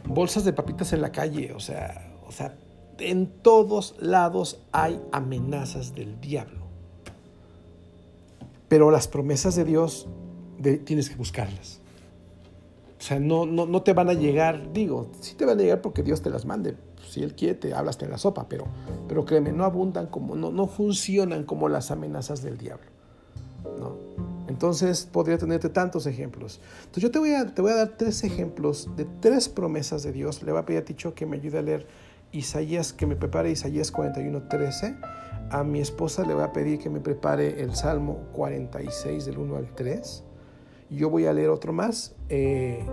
[SPEAKER 1] bolsas de papitas en la calle. O sea, o sea, en todos lados hay amenazas del diablo. Pero las promesas de Dios tienes que buscarlas. O sea, no, no, no, te van a llegar, digo, sí te van a llegar porque Dios te las mande. Si Él quiere, te hablas en la sopa, pero, pero créeme, no abundan como, no, no funcionan como las amenazas del diablo. ¿no? Entonces podría tenerte tantos ejemplos. Entonces yo te voy, a, te voy a dar tres ejemplos de tres promesas de Dios. Le voy a pedir a Ticho que me ayude a leer Isaías, que me prepare Isaías 41, 13. A mi esposa le voy a pedir que me prepare el Salmo 46 del 1 al 3. Yo voy a leer otro más. Eh,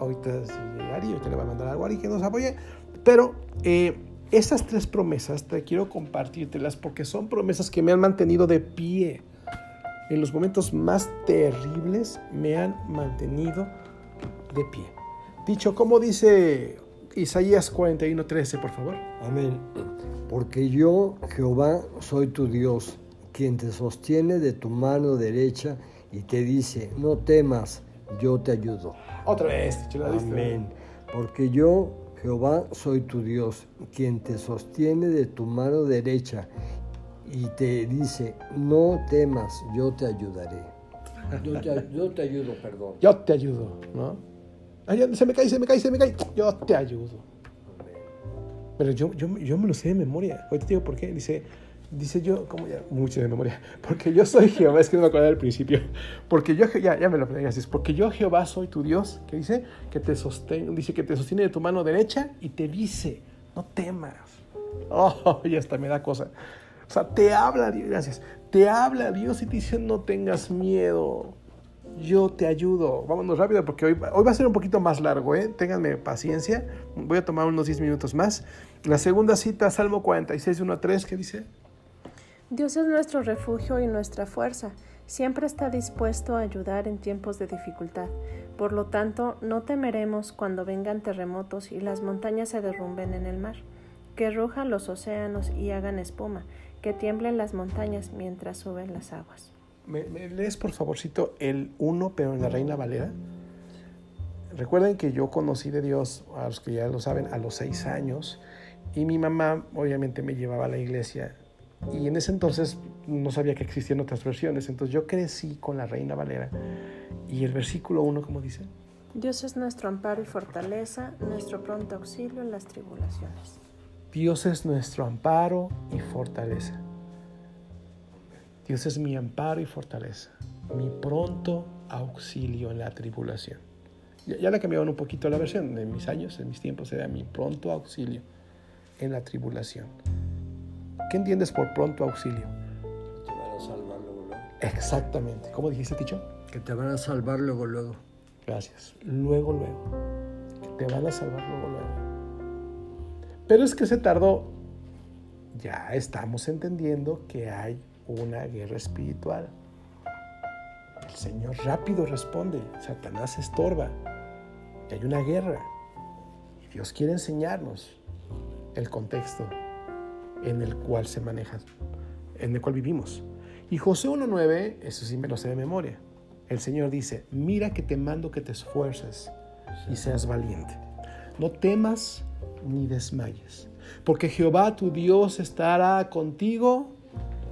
[SPEAKER 1] ahorita sí, Ari, ahorita le voy a mandar algo a Ari que nos apoye. Pero eh, tres promesas te quiero compartírtelas porque son promesas que me han mantenido de pie en los momentos más terribles me han mantenido de pie. Dicho, como dice Isaías 41:13, por favor?
[SPEAKER 3] Amén. Porque yo, Jehová, soy tu Dios, quien te sostiene de tu mano derecha y te dice, no temas, yo te ayudo.
[SPEAKER 1] Otra vez,
[SPEAKER 3] Amén. Porque yo, Jehová, soy tu Dios, quien te sostiene de tu mano derecha y te dice, no temas, yo te ayudaré. Yo te, ayudo, perdón.
[SPEAKER 1] Yo te ayudo, ¿no? se me cae, se me cae, se me cae. Yo te ayudo. Pero yo, yo, yo me lo sé de memoria. Hoy te digo por qué. Dice, dice yo, ¿cómo ya? Mucho de memoria. Porque yo soy Jehová. Es que no me acuerdo del principio. Porque yo, ya, ya me lo así. Porque yo, Jehová, soy tu Dios. ¿Qué dice? Que te sostiene, dice que te sostiene de tu mano derecha y te dice, no temas. Oh, y hasta me da cosa. O sea, te habla Dios, gracias. Te habla Dios y te dice, no tengas miedo. Yo te ayudo. Vámonos rápido porque hoy, hoy va a ser un poquito más largo, ¿eh? Ténganme paciencia. Voy a tomar unos 10 minutos más. La segunda cita, Salmo 46, 1 a 3, ¿qué dice?
[SPEAKER 2] Dios es nuestro refugio y nuestra fuerza. Siempre está dispuesto a ayudar en tiempos de dificultad. Por lo tanto, no temeremos cuando vengan terremotos y las montañas se derrumben en el mar, que rujan los océanos y hagan espuma que tiemblen las montañas mientras suben las aguas.
[SPEAKER 1] ¿Me, lees por favorcito el 1, pero en la Reina Valera? Recuerden que yo conocí de Dios, a los que ya lo saben, a los seis años, y mi mamá obviamente me llevaba a la iglesia, y en ese entonces no sabía que existían otras versiones, entonces yo crecí con la Reina Valera, y el versículo 1, ¿cómo dice?
[SPEAKER 2] Dios es nuestro amparo y fortaleza, nuestro pronto auxilio en las tribulaciones.
[SPEAKER 1] Dios es nuestro amparo y fortaleza. Dios es mi amparo y fortaleza, mi pronto auxilio en la tribulación. Ya, le cambiaron un poquito la versión, de mis años, en mis tiempos era mi pronto auxilio en la tribulación. ¿Qué entiendes por pronto auxilio?
[SPEAKER 3] Te van a salvar luego, luego.
[SPEAKER 1] Exactamente. ¿Cómo dijiste, Ticho?
[SPEAKER 3] Que te van a salvar luego, luego.
[SPEAKER 1] Gracias. Luego, luego. Que te van a salvar luego, luego. Pero es que se tardó. Ya estamos entendiendo que hay una guerra espiritual. El Señor rápido responde, Satanás estorba, que hay una guerra. Y Dios quiere enseñarnos el contexto en el cual se maneja, en el cual vivimos. Y José 1.9, eso sí me lo sé de memoria. El Señor dice, mira que te mando que te esfuerces y seas valiente. No temas ni desmayes, porque Jehová tu Dios estará contigo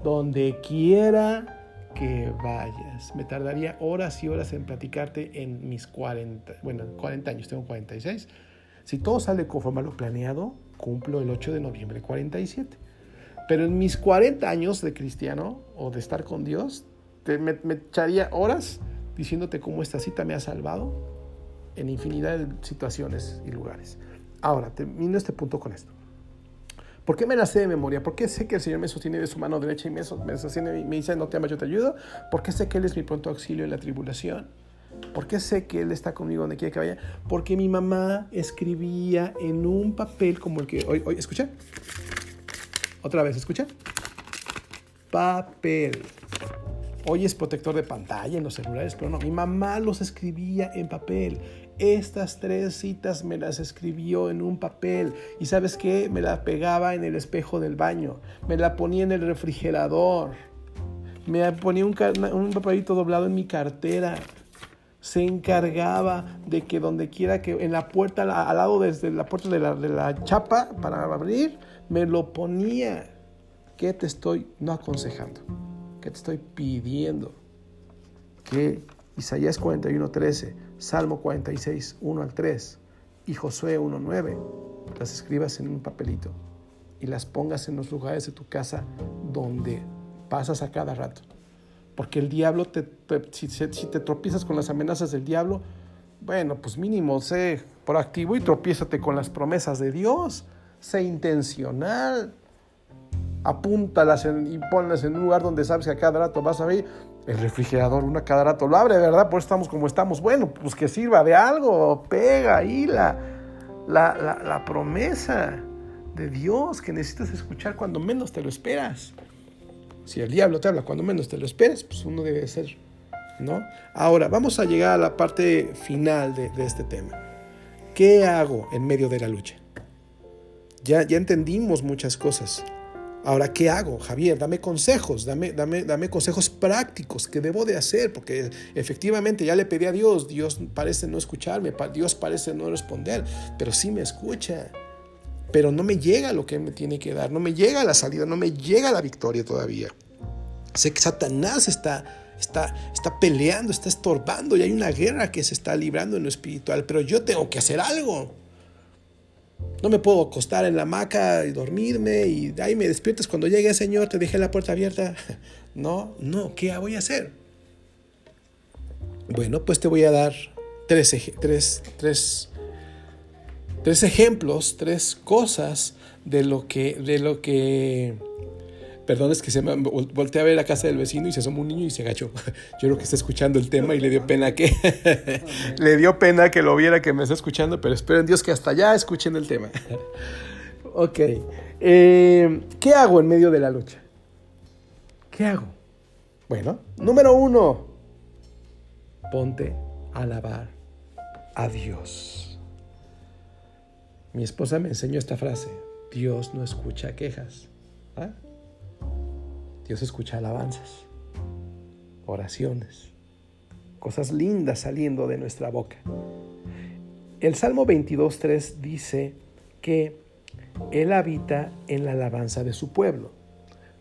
[SPEAKER 1] donde quiera que vayas. Me tardaría horas y horas en platicarte en mis 40, bueno, 40 años, tengo 46. Si todo sale conforme a lo planeado, cumplo el 8 de noviembre 47. Pero en mis 40 años de cristiano o de estar con Dios, te, me, me echaría horas diciéndote cómo esta cita me ha salvado en infinidad de situaciones y lugares. Ahora, termino este punto con esto. ¿Por qué me la sé de memoria? ¿Por qué sé que el Señor me sostiene de su mano derecha y me, sostiene, me dice, no te amas, yo te ayudo? ¿Por qué sé que Él es mi pronto auxilio en la tribulación? ¿Por qué sé que Él está conmigo donde quiera que vaya? Porque mi mamá escribía en un papel como el que hoy, hoy escucha. Otra vez, escucha. Papel. Hoy es protector de pantalla en los celulares, pero no, mi mamá los escribía en papel. Estas tres citas me las escribió en un papel y sabes qué, me la pegaba en el espejo del baño, me la ponía en el refrigerador, me ponía un, un papelito doblado en mi cartera. Se encargaba de que donde quiera que en la puerta, al lado desde la puerta de la, chapa para abrir, me lo ponía. ¿Qué te estoy no aconsejando? ¿Qué te estoy pidiendo? Que Isaías 41:13, Salmo 46, 1 al 3 y Josué 1:9 las escribas en un papelito y las pongas en los lugares de tu casa donde pasas a cada rato. Porque el diablo, te, si, si, te tropiezas con las amenazas del diablo, bueno, pues mínimo sé proactivo y tropiézate con las promesas de Dios. Sé intencional apúntalas y ponlas en un lugar donde sabes que a cada rato vas a ver el refrigerador, una cada rato lo abre, ¿verdad? Pues estamos como estamos. Bueno, pues que sirva de algo, pega ahí la, la, la, promesa de Dios que necesitas escuchar cuando menos te lo esperas. Si el diablo te habla cuando menos te lo esperas, pues uno debe ser, ¿no? Ahora, vamos a llegar a la parte final de, de este tema. ¿Qué hago en medio de la lucha? Ya, ya entendimos muchas cosas. Ahora, ¿qué hago? Javier, dame consejos, dame, dame, dame consejos prácticos que debo de hacer, porque efectivamente ya le pedí a Dios, Dios parece no escucharme, Dios parece no responder, pero sí me escucha. Pero no me llega lo que me tiene que dar, no me llega la salida, no me llega la victoria todavía. Sé que Satanás está, está, está peleando, está estorbando y hay una guerra que se está librando en lo espiritual, pero yo tengo que hacer algo. No me puedo acostar en la hamaca y dormirme y ahí me despiertas cuando llegue Señor, te dejé la puerta abierta. No, no, ¿qué voy a hacer? Bueno, pues te voy a dar tres, tres, tres, tres ejemplos, tres cosas de lo que, de lo que Perdón, es que se me volteé a ver la casa del vecino y se asomó un niño y se agachó. Yo creo que está escuchando el tema y le dio pena que le dio pena que lo viera que me está escuchando, pero espero en Dios que hasta allá escuchen el tema. ok. Eh, ¿Qué hago en medio de la lucha? ¿Qué hago? Bueno, número uno, ponte a alabar a Dios. Mi esposa me enseñó esta frase, Dios no escucha quejas. ¿Ah? Dios escucha alabanzas, oraciones, cosas lindas saliendo de nuestra boca. El Salmo 22.3 dice que Él habita en la alabanza de su pueblo.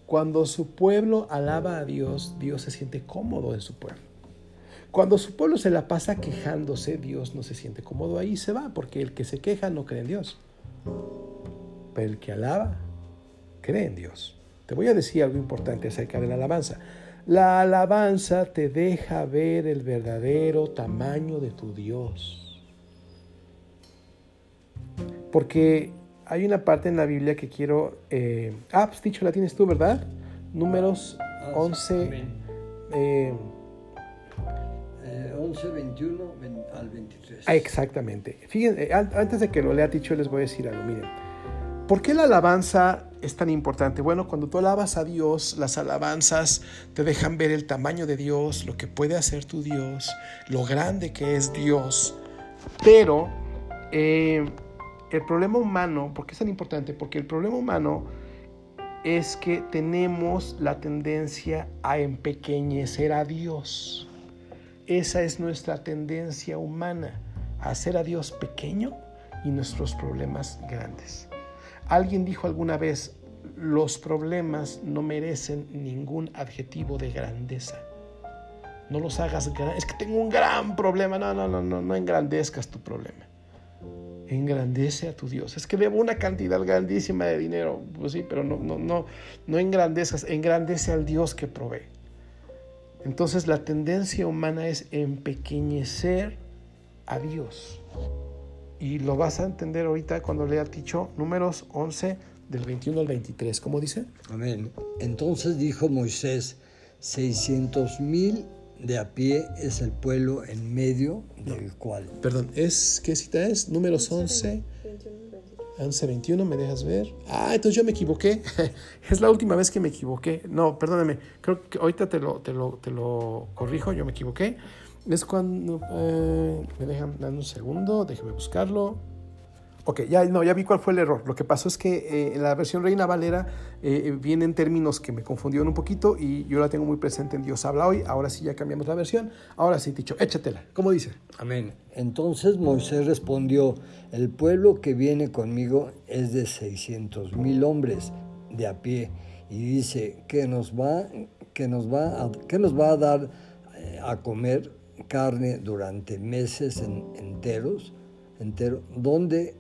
[SPEAKER 1] Cuando su pueblo alaba a Dios, Dios se siente cómodo en su pueblo. Cuando su pueblo se la pasa quejándose, Dios no se siente cómodo ahí, se va, porque el que se queja no cree en Dios. Pero el que alaba, cree en Dios. Te voy a decir algo importante acerca de la alabanza. La alabanza te deja ver el verdadero tamaño de tu Dios. Porque hay una parte en la Biblia que quiero... Eh, ah, pues dicho la tienes tú, ¿verdad? Números 11...
[SPEAKER 3] 11, 21 al 23.
[SPEAKER 1] Ah, exactamente. Fíjense, eh, antes de que lo lea dicho, les voy a decir algo. Miren, ¿por qué la alabanza es tan importante? Bueno, cuando tú alabas a Dios, las alabanzas te dejan ver el tamaño de Dios, lo que puede hacer tu Dios, lo grande que es Dios. Pero eh, el problema humano, ¿por qué es tan importante? Porque el problema humano es que tenemos la tendencia a empequeñecer a Dios. Esa es nuestra tendencia humana, a hacer a Dios pequeño y nuestros problemas grandes. Alguien dijo alguna vez, los problemas no merecen ningún adjetivo de grandeza. No los hagas grandes. Es que tengo un gran problema. No, no, no, no, no engrandezcas tu problema. Engrandece a tu Dios. Es que debo una cantidad grandísima de dinero. Pues sí, pero no, no, no, no engrandezcas. Engrandece al Dios que provee. Entonces la tendencia humana es empequeñecer a Dios. Y lo vas a entender ahorita cuando lea Ticho, números 11 del 21 al 23. ¿Cómo dice?
[SPEAKER 3] Amén. Entonces dijo Moisés, 600 mil de a pie es el pueblo en medio del cual.
[SPEAKER 1] Perdón, es ¿qué cita es? Números 11. 11, 21, ¿me dejas ver? Ah, entonces yo me equivoqué. es la última vez que me equivoqué. No, perdóname. Creo que ahorita te lo, te lo, te lo corrijo, yo me equivoqué. Es cuando... Eh, me dejan dar un segundo, déjeme buscarlo. Ok, ya, no, ya vi cuál fue el error. Lo que pasó es que eh, en la versión Reina Valera eh, vienen términos que me confundieron un poquito y yo la tengo muy presente en Dios habla hoy. Ahora sí ya cambiamos la versión. Ahora sí, dicho, échatela. ¿Cómo dice?
[SPEAKER 3] Amén. Entonces Moisés respondió, el pueblo que viene conmigo es de 600 mil hombres de a pie. Y dice que nos va, que nos va, a, que nos va a dar a comer carne durante meses enteros, entero, donde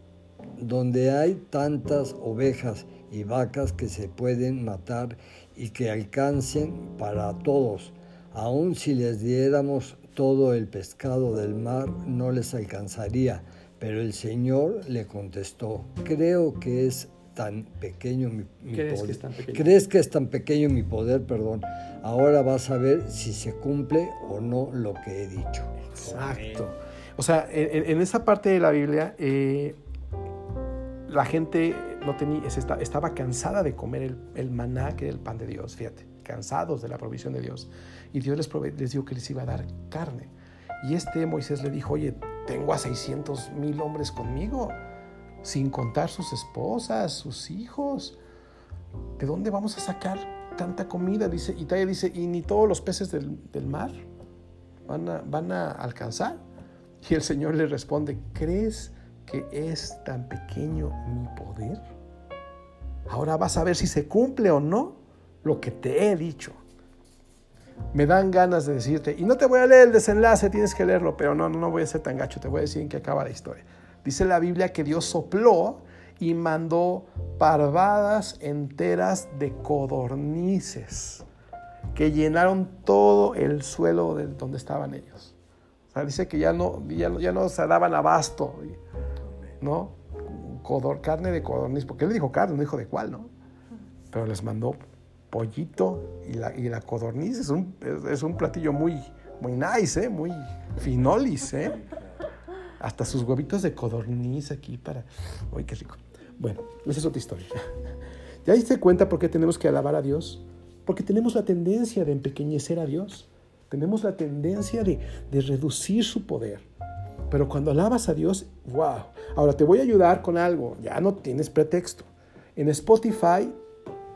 [SPEAKER 3] donde hay tantas ovejas y vacas que se pueden matar y que alcancen para todos. Aun si les diéramos todo el pescado del mar, no les alcanzaría. Pero el Señor le contestó, creo que es tan pequeño mi,
[SPEAKER 1] ¿Crees
[SPEAKER 3] poder.
[SPEAKER 1] Que es tan pequeño?
[SPEAKER 3] ¿Crees que es tan pequeño mi poder? Perdón. Ahora vas a ver si se cumple o no lo que he dicho.
[SPEAKER 1] Exacto. O sea, en, esa parte de la Biblia, eh, la gente no tenía, estaba cansada de comer el, maná, que era el pan de Dios, fíjate, cansados de la provisión de Dios. Y Dios les, prove, dijo que les iba a dar carne. Y este Moisés le dijo, oye, tengo a 600 mil hombres conmigo, sin contar sus esposas, sus hijos. ¿De dónde vamos a sacar tanta comida? Dice, y Taya dice, ¿y ni todos los peces del, mar van a, van a alcanzar? Y el Señor le responde, ¿crees que es tan pequeño mi poder? Ahora vas a ver si se cumple o no lo que te he dicho. Me dan ganas de decirte, y no te voy a leer el desenlace, tienes que leerlo, pero no, no voy a ser tan gacho, te voy a decir en qué acaba la historia. Dice la Biblia que Dios sopló y mandó parvadas enteras de codornices que llenaron todo el suelo de donde estaban ellos. O sea, dice que ya no, ya, no se daban abasto. ¿no? Carne de codorniz, porque él dijo carne, no dijo de cuál, ¿no? Pero les mandó pollito y la, y la codorniz es un, es, un platillo muy, muy nice, ¿eh? Muy finolis, ¿eh? Hasta sus huevitos de codorniz aquí para... ¡Uy, qué rico! Bueno, esa es otra historia. ¿Ya diste cuenta por qué tenemos que alabar a Dios? Porque tenemos la tendencia de empequeñecer a Dios. Tenemos la tendencia de, de reducir su poder. Pero cuando alabas a Dios, wow. Ahora te voy a ayudar con algo, ya no tienes pretexto. En Spotify,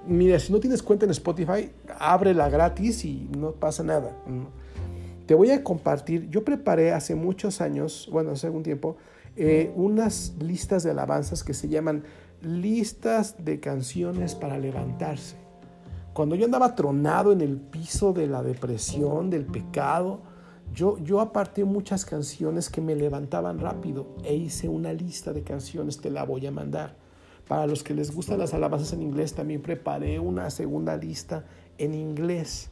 [SPEAKER 1] mira, si no tienes cuenta en Spotify, ábrela gratis y no pasa nada. Te voy a compartir, yo preparé hace muchos años, bueno, hace algún tiempo, eh, unas listas de alabanzas que se llaman listas de canciones para levantarse. Cuando yo andaba tronado en el piso de la depresión, del pecado, yo, yo aparté muchas canciones que me levantaban rápido e hice una lista de canciones, te la voy a mandar. Para los que les gustan las alabanzas en inglés, también preparé una segunda lista en inglés.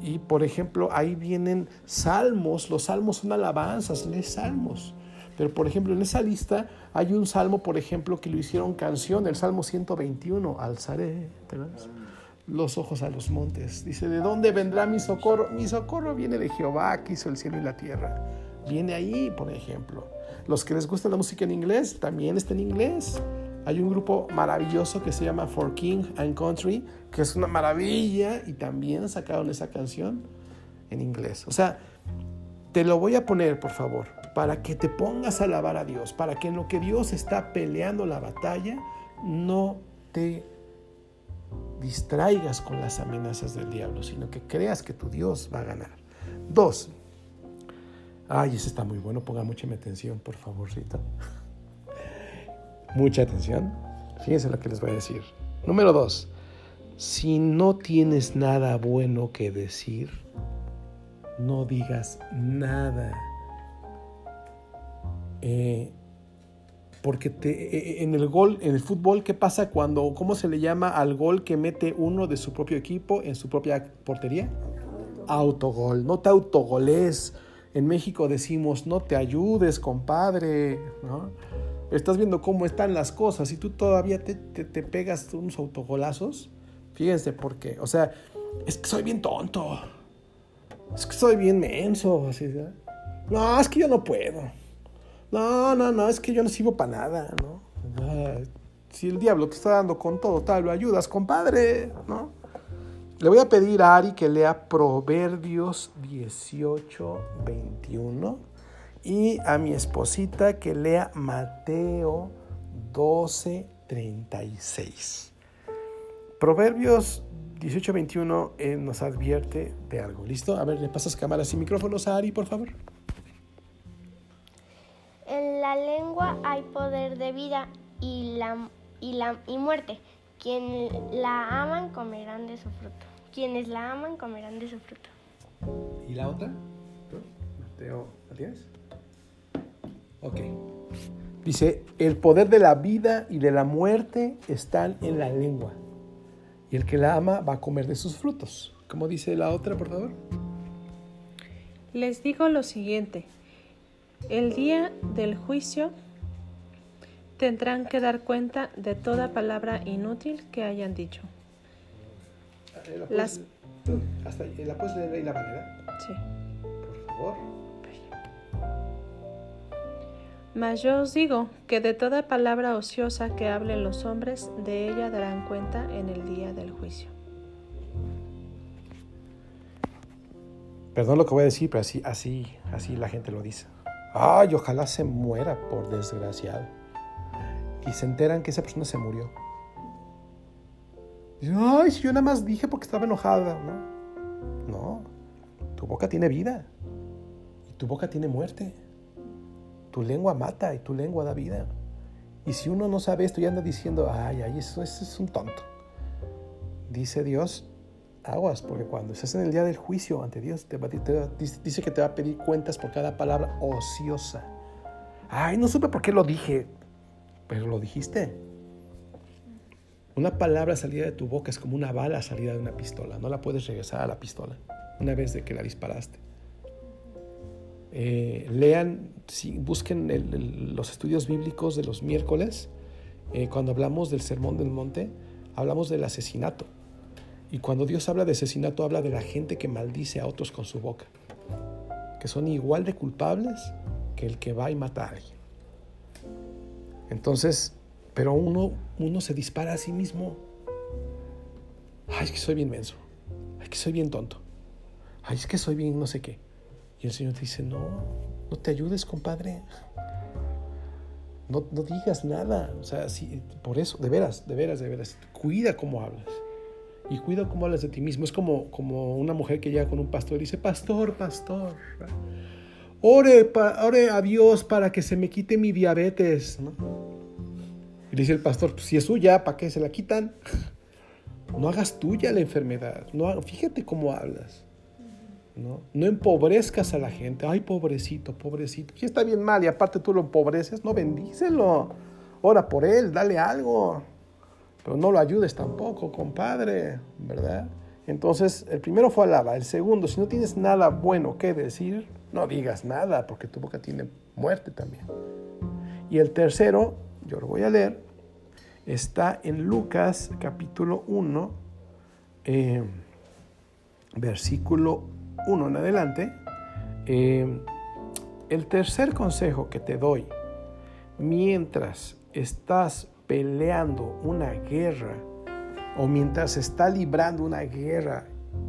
[SPEAKER 1] Y por ejemplo, ahí vienen salmos, los salmos son alabanzas, lees salmos. Pero por ejemplo, en esa lista hay un salmo, por ejemplo, que lo hicieron canción, el Salmo 121, alzaré, los ojos a los montes. Dice, ¿de dónde vendrá mi socorro? Mi socorro viene de Jehová, que hizo el cielo y la tierra. Viene ahí, por ejemplo. Los que les gusta la música en inglés, también está en inglés. Hay un grupo maravilloso que se llama For King and Country, que es una maravilla, y también sacaron esa canción en inglés. O sea, te lo voy a poner, por favor, para que te pongas a alabar a Dios, para que en lo que Dios está peleando la batalla, no te distraigas con las amenazas del diablo, sino que creas que tu Dios va a ganar. Dos. Ay, ese está muy bueno, ponga mucha atención, por favorcito. Mucha atención. Fíjense lo que les voy a decir. Número dos. Si no tienes nada bueno que decir, no digas nada. Eh, porque te, en el gol, en el fútbol, ¿qué pasa cuando, cómo se le llama al gol que mete uno de su propio equipo en su propia portería? Autogol, no te autogoles. En México decimos, no te ayudes, compadre. Estás viendo cómo están las cosas y tú todavía te pegas unos autogolazos. Fíjense por qué. O sea, es que soy bien tonto. Es que soy bien menso. Así, no, es que yo no puedo. No, no, no, es que yo no sirvo para nada, ¿no? si el diablo te está dando con todo tal, lo ayudas, compadre, ¿no? Le voy a pedir a Ari que lea Proverbios 18, 21 y a mi esposita que lea Mateo 12, 36. Proverbios 18-21 eh, nos advierte de algo. ¿Listo? A ver, le pasas cámaras y micrófonos a Ari, por favor.
[SPEAKER 4] En la lengua hay poder de vida y, la, y, la, y muerte. Quienes la aman comerán de su fruto. Quienes la aman comerán de su fruto.
[SPEAKER 1] ¿Y la otra? Mateo, ¿la tienes? Ok. Dice, el poder de la vida y de la muerte están en la lengua. Y el que la ama va a comer de sus frutos. ¿Cómo dice la otra, por favor?
[SPEAKER 2] Les digo lo siguiente. El día del juicio tendrán que dar cuenta de toda palabra inútil que hayan dicho.
[SPEAKER 1] Eh, ¿La puedes, Las... hasta, ¿La puedes leer ahí la manera?
[SPEAKER 2] Sí.
[SPEAKER 1] Por favor.
[SPEAKER 2] Mas yo os digo que de toda palabra ociosa que hablen los hombres, de ella darán cuenta en el día del juicio.
[SPEAKER 1] Perdón lo que voy a decir, pero así, así, así la gente lo dice. Ay, ojalá se muera por desgraciado. Y se enteran que esa persona se murió. Ay, si yo nada más dije porque estaba enojada. No, no. Tu boca tiene vida. Y tu boca tiene muerte. Tu lengua mata y tu lengua da vida. Y si uno no sabe esto y anda diciendo, ay, ay, eso, es un tonto. Dice Dios, aguas, porque cuando estás en el día del juicio ante Dios, te dice que te va a pedir cuentas por cada palabra ociosa. Ay, no supe por qué lo dije, pero lo dijiste. Una palabra salida de tu boca es como una bala salida de una pistola. No la puedes regresar a la pistola una vez de que la disparaste. Eh, lean, busquen los estudios bíblicos de los miércoles. Eh, cuando hablamos del sermón del monte, hablamos del asesinato. Y cuando Dios habla de asesinato, habla de la gente que maldice a otros con su boca, que son igual de culpables que el que va y mata a alguien. Entonces, pero uno, uno se dispara a sí mismo. Ay, es que soy bien menso. Ay, es que soy bien tonto. Ay, es que soy bien no sé qué. Y el Señor dice, no, no te ayudes, compadre. No, no digas nada. O sea, sí, por eso, de veras, de veras, de veras. Cuida cómo hablas. Y cuida cómo hablas de ti mismo. Es como, como una mujer que llega con un pastor y dice, pastor, pastor, ore, ore a Dios para que se me quite mi diabetes. Y le dice el pastor, pues si es suya, ¿para qué se la quitan? No hagas tuya la enfermedad. No, fíjate cómo hablas. ¿no? empobrezcas a la gente. Ay, pobrecito, pobrecito. Si está bien mal y aparte tú lo empobreces, no bendícelo. Ora por él, dale algo. Pero no lo ayudes tampoco, compadre, ¿verdad? Entonces, el primero fue alaba. El segundo, si no tienes nada bueno que decir, no digas nada, porque tu boca tiene muerte también. Y el tercero, yo lo voy a leer, está en Lucas capítulo 1, eh, versículo 1 en adelante, eh, el tercer consejo que te doy mientras estás peleando una guerra o mientras está librando una guerra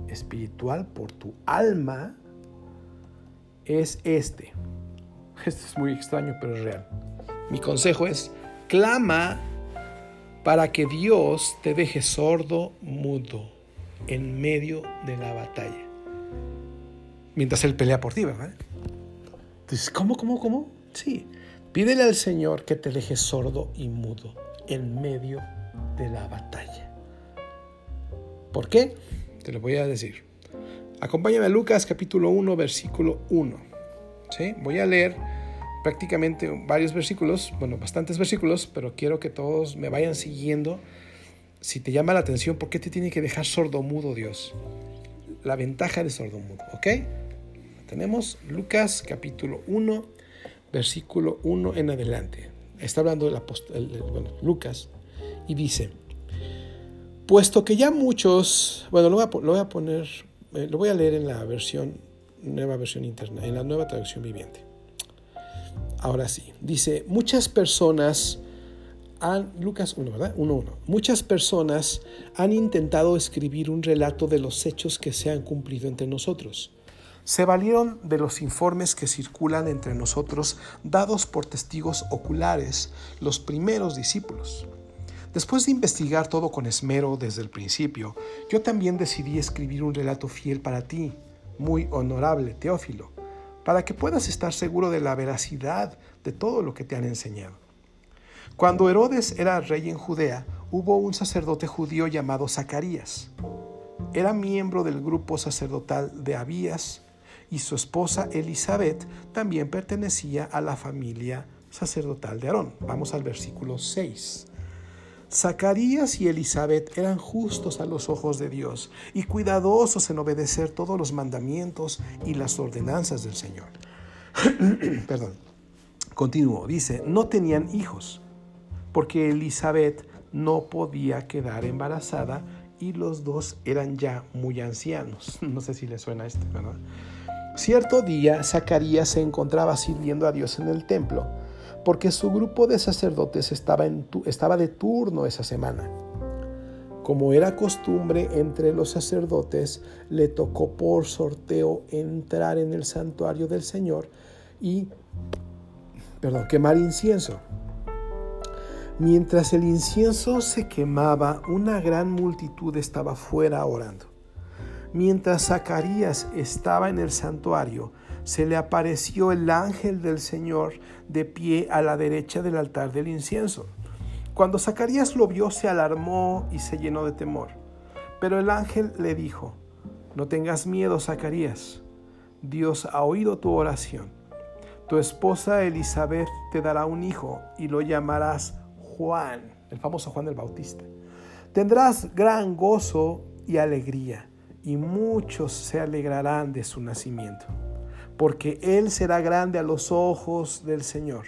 [SPEAKER 1] espiritual por tu alma es este. Este es muy extraño, pero es real. Mi consejo es, clama para que Dios te deje sordo, mudo, en medio de la batalla mientras Él pelea por ti, ¿verdad? Entonces, ¿cómo, cómo, cómo? Sí, pídele al Señor que te deje sordo y mudo en medio de la batalla. ¿Por qué? Te lo voy a decir. Acompáñame a Lucas capítulo 1, versículo 1. ¿Sí? Voy a leer prácticamente varios versículos, bueno, bastantes versículos, pero quiero que todos me vayan siguiendo. Si te llama la atención, ¿por qué te tiene que dejar sordo mudo Dios? La ventaja de sordo mudo, ¿ok? Tenemos Lucas capítulo 1, versículo 1 en adelante. Está hablando el apóstol, bueno, Lucas y dice, puesto que ya muchos, bueno, lo voy a, poner, eh, lo voy a leer en la versión nueva versión interna, en la nueva traducción viviente. Ahora sí, dice, muchas personas han, Lucas 1, ¿verdad? 1.1. Muchas personas han intentado escribir un relato de los hechos que se han cumplido entre nosotros. Se valieron de los informes que circulan entre nosotros dados por testigos oculares, los primeros discípulos. Después de investigar todo con esmero desde el principio, yo también decidí escribir un relato fiel para ti, muy honorable Teófilo, para que puedas estar seguro de la veracidad de todo lo que te han enseñado. Cuando Herodes era rey en Judea, hubo un sacerdote judío llamado Zacarías. Era miembro del grupo sacerdotal de Abías y su esposa Elizabeth también pertenecía a la familia sacerdotal de Aarón. Vamos al versículo 6. Zacarías y Elizabeth eran justos a los ojos de Dios y cuidadosos en obedecer todos los mandamientos y las ordenanzas del Señor. Perdón. Continúo, dice, no tenían hijos, porque Elizabeth no podía quedar embarazada y los dos eran ya muy ancianos. No sé si le suena esto, ¿verdad? Cierto día, Zacarías se encontraba sirviendo a Dios en el templo porque su grupo de sacerdotes estaba, estaba de turno esa semana. Como era costumbre entre los sacerdotes, le tocó por sorteo entrar en el santuario del Señor y, perdón, quemar incienso. Mientras el incienso se quemaba, una gran multitud estaba fuera orando. Mientras Zacarías estaba en el santuario, se le apareció el ángel del Señor de pie a la derecha del altar del incienso. Cuando Zacarías lo vio, se alarmó y se llenó de temor. Pero el ángel le dijo, no tengas miedo, Zacarías. Dios ha oído tu oración. Tu esposa Elizabeth te dará un hijo y lo llamarás Juan, el famoso Juan el Bautista. Tendrás gran gozo y alegría, y muchos se alegrarán de su nacimiento porque él será grande a los ojos del Señor.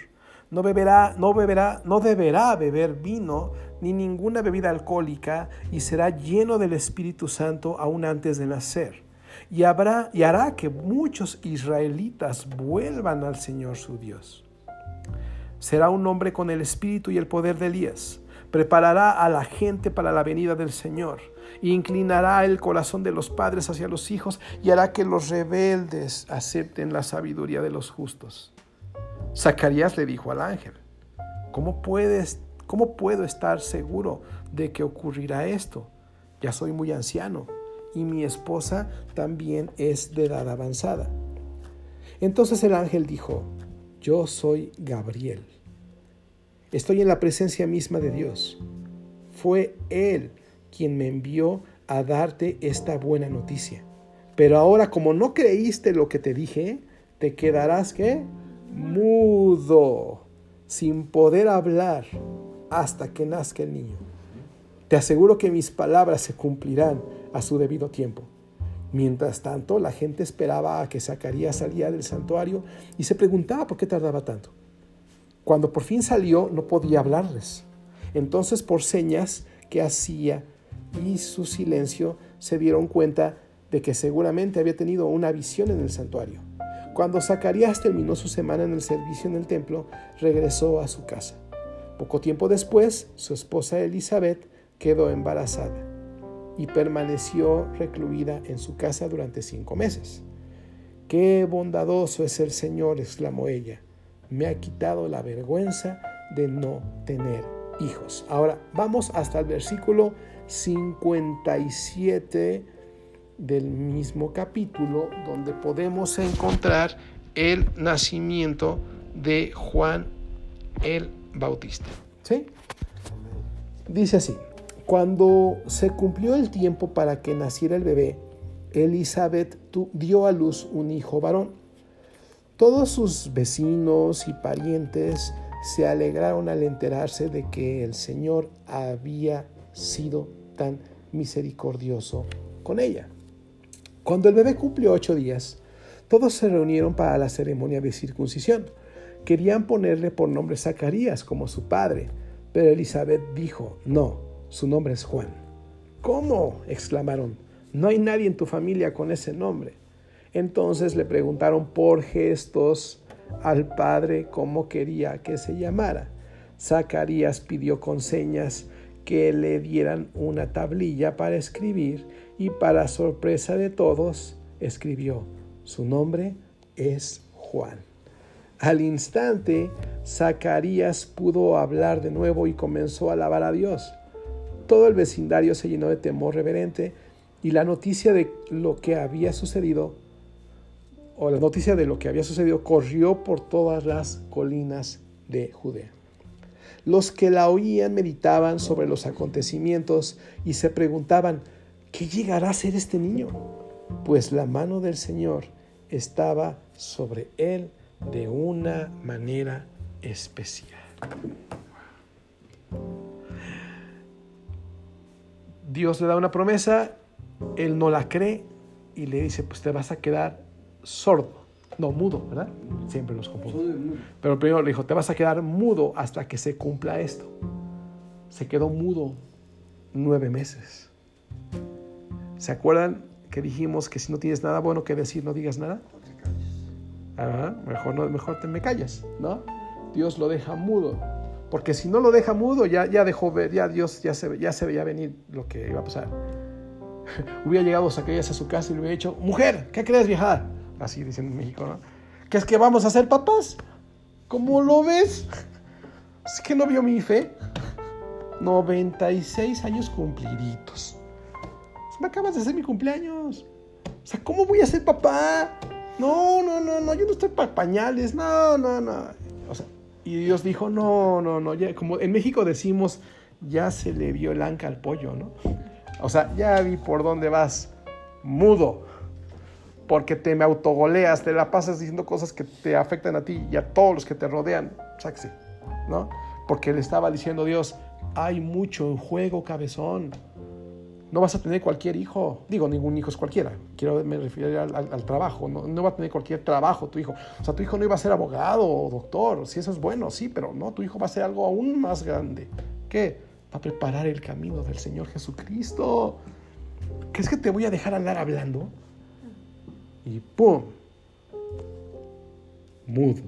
[SPEAKER 1] No beberá, no beberá, no deberá beber vino ni ninguna bebida alcohólica y será lleno del Espíritu Santo aún antes de nacer. Y, habrá, y hará que muchos israelitas vuelvan al Señor su Dios. Será un hombre con el espíritu y el poder de Elías. Preparará a la gente para la venida del Señor inclinará el corazón de los padres hacia los hijos y hará que los rebeldes acepten la sabiduría de los justos. Zacarías le dijo al ángel, ¿cómo, puedes, ¿cómo puedo estar seguro de que ocurrirá esto? Ya soy muy anciano y mi esposa también es de edad avanzada. Entonces el ángel dijo, yo soy Gabriel. Estoy en la presencia misma de Dios. Fue Él quien me envió a darte esta buena noticia. Pero ahora como no creíste lo que te dije, te quedarás que mudo, sin poder hablar hasta que nazca el niño. Te aseguro que mis palabras se cumplirán a su debido tiempo. Mientras tanto, la gente esperaba a que Zacarías salía del santuario y se preguntaba por qué tardaba tanto. Cuando por fin salió, no podía hablarles. Entonces, por señas que hacía, y su silencio se dieron cuenta de que seguramente había tenido una visión en el santuario. Cuando Zacarías terminó su semana en el servicio en el templo, regresó a su casa. Poco tiempo después, su esposa Elizabeth quedó embarazada y permaneció recluida en su casa durante cinco meses. Qué bondadoso es el Señor, exclamó ella. Me ha quitado la vergüenza de no tener hijos. Ahora vamos hasta el versículo 57 del mismo capítulo donde podemos encontrar el nacimiento de Juan el Bautista. ¿Sí? Dice así, cuando se cumplió el tiempo para que naciera el bebé, Elizabeth dio a luz un hijo varón. Todos sus vecinos y parientes se alegraron al enterarse de que el Señor había sido tan misericordioso con ella. Cuando el bebé cumplió ocho días, todos se reunieron para la ceremonia de circuncisión. Querían ponerle por nombre Zacarías como su padre, pero Elizabeth dijo, no, su nombre es Juan. ¿Cómo? exclamaron. No hay nadie en tu familia con ese nombre. Entonces le preguntaron por gestos al padre cómo quería que se llamara. Zacarías pidió con señas que le dieran una tablilla para escribir y para sorpresa de todos escribió, su nombre es Juan. Al instante, Zacarías pudo hablar de nuevo y comenzó a alabar a Dios. Todo el vecindario se llenó de temor reverente y la noticia de lo que había sucedido, o la noticia de lo que había sucedido, corrió por todas las colinas de Judea. Los que la oían meditaban sobre los acontecimientos y se preguntaban, ¿qué llegará a ser este niño? Pues la mano del Señor estaba sobre él de una manera especial. Dios le da una promesa, él no la cree y le dice, pues te vas a quedar sordo. No, mudo, ¿verdad? Siempre los confundo. Pero primero le dijo, te vas a quedar mudo hasta que se cumpla esto. Se quedó mudo nueve meses. ¿Se acuerdan que dijimos que si no tienes nada bueno que decir, no digas nada? mejor, no, mejor te me callas, ¿no? Dios lo deja mudo. Porque si no lo deja mudo, ya, ya dejó ver, ya Dios ya se, ya se veía venir lo que iba a pasar. hubiera llegado Zacarías a su casa y le hubiera dicho, mujer, ¿qué crees vieja? Así diciendo en México, ¿no? ¿Qué es que vamos a ser papás? ¿Cómo lo ves? Es que no vio mi fe. 96 años cumpliditos. Me acabas de hacer mi cumpleaños. O sea, ¿cómo voy a ser papá? No, no, no, no, yo no estoy para pañales. No, no, no. O sea, y Dios dijo, no, no, no. Ya, como en México decimos, ya se le vio el anca al pollo, ¿no? O sea, ya vi por dónde vas. Mudo. Porque te me autogoleas, te la pasas diciendo cosas que te afectan a ti y a todos los que te rodean. O sea que sí, ¿no? Porque le estaba diciendo Dios, hay mucho en juego, cabezón. No vas a tener cualquier hijo. Digo, ningún hijo es cualquiera. Quiero me refiero al, trabajo. No, no, va a tener cualquier trabajo tu hijo. O sea, tu hijo no iba a ser abogado o doctor. Si eso es bueno, sí, pero no, tu hijo va a ser algo aún más grande. ¿Qué? Va a preparar el camino del Señor Jesucristo. ¿Crees que te voy a dejar andar hablando? Y ¡pum! Mudo.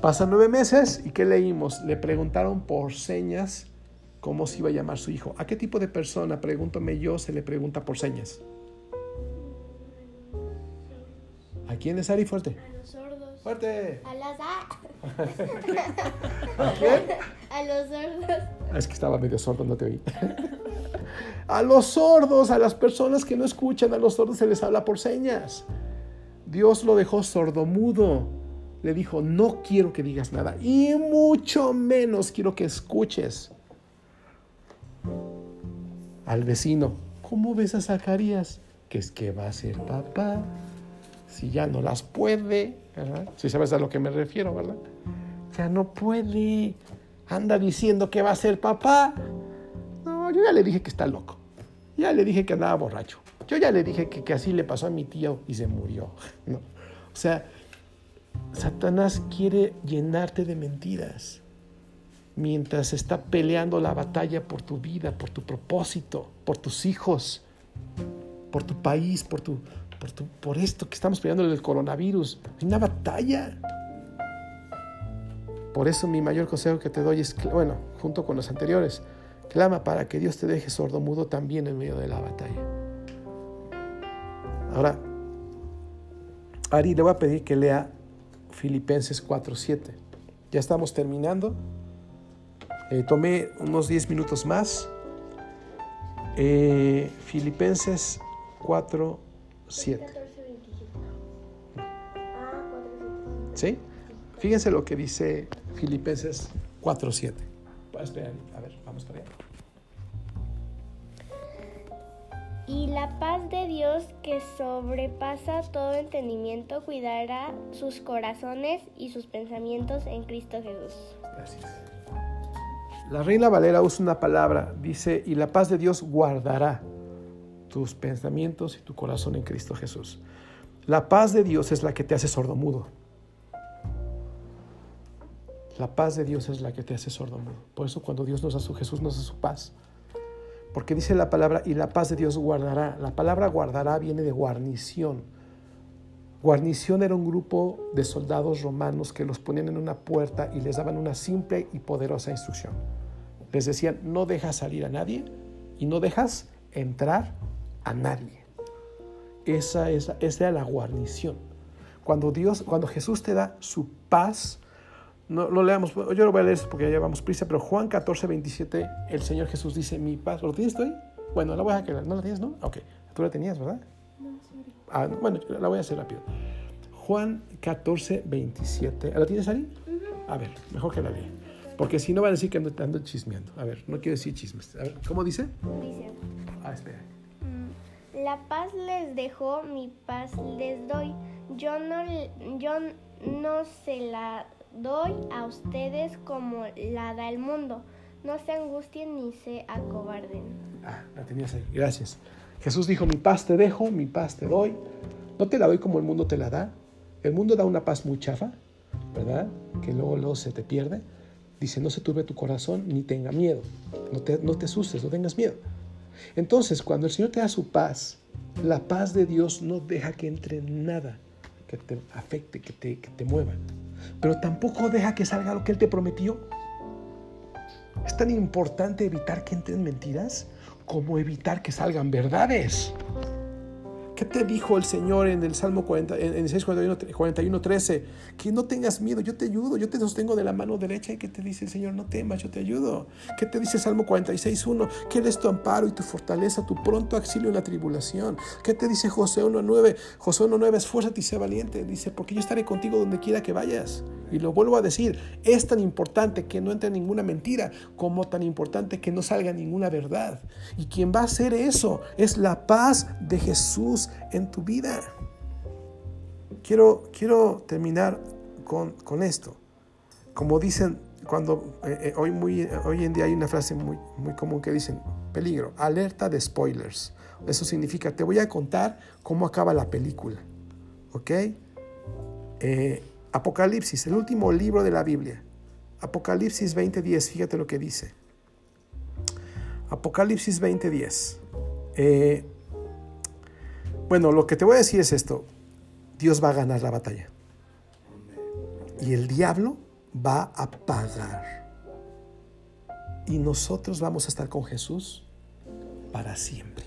[SPEAKER 1] Pasan nueve meses y ¿qué leímos? Le preguntaron por señas cómo se iba a llamar su hijo. ¿A qué tipo de persona, pregúntame yo, se le pregunta por señas? ¿A quién es Ari? Fuerte.
[SPEAKER 4] A.
[SPEAKER 1] Fuerte.
[SPEAKER 4] A las
[SPEAKER 1] ¿A quién?
[SPEAKER 4] A los sordos.
[SPEAKER 1] Es que estaba medio sordo, no te oí. a los sordos, a las personas que no escuchan, a los sordos se les habla por señas. Dios lo dejó sordomudo. Le dijo, no quiero que digas nada y mucho menos quiero que escuches al vecino, ¿cómo ves a Zacarías? Que es que va a ser papá, si ya no las puede, Si sabes a lo que me refiero, ¿verdad? Ya no puede, anda diciendo que va a ser papá. No, yo ya le dije que está loco, ya le dije que andaba borracho, yo ya le dije que, que así le pasó a mi tío y se murió. ¿no? O sea, Satanás quiere llenarte de mentiras mientras está peleando la batalla por tu vida, por tu propósito, por tus hijos, por tu país, por, tu, por, esto que estamos peleando el coronavirus. Hay una batalla. Por eso mi mayor consejo que te doy es, bueno, junto con los anteriores, clama para que Dios te deje sordo mudo también en medio de la batalla. Ahora, Ari, le voy a pedir que lea Filipenses 4.7. Ya estamos terminando. Eh, tomé unos 10 minutos más. Eh, Filipenses 4, 7. ¿Sí? Fíjense lo que dice Filipenses 4, 7. A ver, vamos para allá.
[SPEAKER 4] Y la paz de Dios que sobrepasa todo entendimiento cuidará sus corazones y sus pensamientos en Cristo Jesús.
[SPEAKER 1] Gracias. La Reina Valera usa una palabra, dice, y la paz de Dios guardará tus pensamientos y tu corazón en Cristo Jesús. La paz de Dios es la que te hace sordomudo. La paz de Dios es la que te hace sordomudo. Por eso cuando Dios nos da su Jesús nos da su paz. Porque dice la palabra, y la paz de Dios guardará. La palabra guardará viene de guarnición. Guarnición era un grupo de soldados romanos que los ponían en una puerta y les daban una simple y poderosa instrucción. Les decían, no dejas salir a nadie y no dejas entrar a nadie. Esa, es, esa era la guarnición. Cuando Dios, cuando Jesús te da su paz, no lo leamos, yo lo voy a leer porque ya llevamos prisa, pero Juan 14, 27, el Señor Jesús dice, mi paz, ¿lo tienes tú Bueno, la voy a quedar, ¿no la tienes, no? Ok, tú la tenías, ¿verdad? Ah, bueno, la voy a hacer rápido. Juan 14, 27, ¿la tienes ahí? A ver, mejor que la lea. Porque si no van a decir que ando, ando chismeando. A ver, no quiero decir chismes. A ver, ¿cómo dice?
[SPEAKER 4] Dice.
[SPEAKER 1] Ah, espera.
[SPEAKER 4] La paz les dejo, mi paz les doy. Yo no, yo no se la doy a ustedes como la da el mundo. No se angustien ni se acobarden.
[SPEAKER 1] Ah, la tenías ahí. Gracias. Jesús dijo, mi paz te dejo, mi paz te doy. No te la doy como el mundo te la da. El mundo da una paz muy chafa, ¿verdad? Que luego, luego se te pierde. Dice, no se turbe tu corazón ni tenga miedo. No te, no te asustes, no tengas miedo. Entonces, cuando el Señor te da su paz, la paz de Dios no deja que entre nada que te afecte, que te, que te mueva. Pero tampoco deja que salga lo que Él te prometió. Es tan importante evitar que entren mentiras como evitar que salgan verdades. ¿Qué te dijo el Señor en el Salmo 40, en 6, 41, 13? Que no tengas miedo, yo te ayudo, yo te sostengo de la mano derecha. ¿Y qué te dice el Señor? No temas, yo te ayudo. ¿Qué te dice el Salmo 46, 1? Que eres tu amparo y tu fortaleza, tu pronto auxilio en la tribulación. ¿Qué te dice José 1.9? José 1.9, esfuérzate y sé valiente. Dice, porque yo estaré contigo donde quiera que vayas. Y lo vuelvo a decir, es tan importante que no entre ninguna mentira como tan importante que no salga ninguna verdad. Y quien va a hacer eso es la paz de Jesús en tu vida. Quiero, quiero terminar con, con esto. Como dicen, cuando eh, eh, hoy, muy, hoy en día hay una frase muy, muy común que dicen, peligro, alerta de spoilers. Eso significa, te voy a contar cómo acaba la película. ¿Ok? Eh, Apocalipsis, el último libro de la Biblia. Apocalipsis 20:10, fíjate lo que dice. Apocalipsis 20:10. Eh, bueno, lo que te voy a decir es esto. Dios va a ganar la batalla. Y el diablo va a pagar. Y nosotros vamos a estar con Jesús para siempre.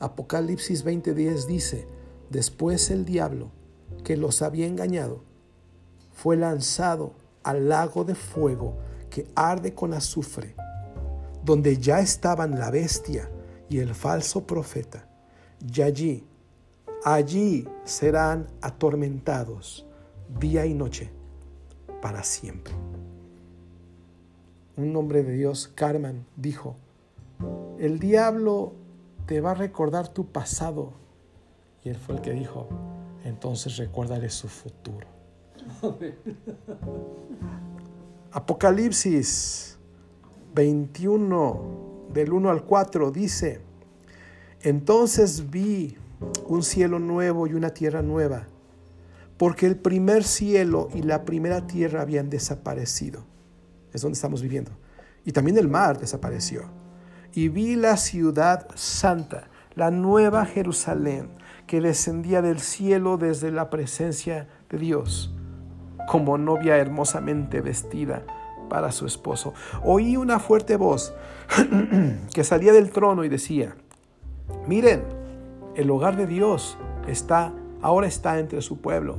[SPEAKER 1] Apocalipsis 20:10 dice, después el diablo que los había engañado fue lanzado al lago de fuego que arde con azufre, donde ya estaban la bestia y el falso profeta y allí, allí serán atormentados día y noche para siempre. Un hombre de Dios, Carmen, dijo, el diablo te va a recordar tu pasado. Y él fue el que dijo, entonces recuérdale su futuro. Apocalipsis 21, del 1 al 4, dice, entonces vi un cielo nuevo y una tierra nueva, porque el primer cielo y la primera tierra habían desaparecido. Es donde estamos viviendo. Y también el mar desapareció. Y vi la ciudad santa, la nueva Jerusalén, que descendía del cielo desde la presencia de Dios, como novia hermosamente vestida para su esposo. Oí una fuerte voz que salía del trono y decía, Miren, el hogar de Dios está ahora está entre su pueblo.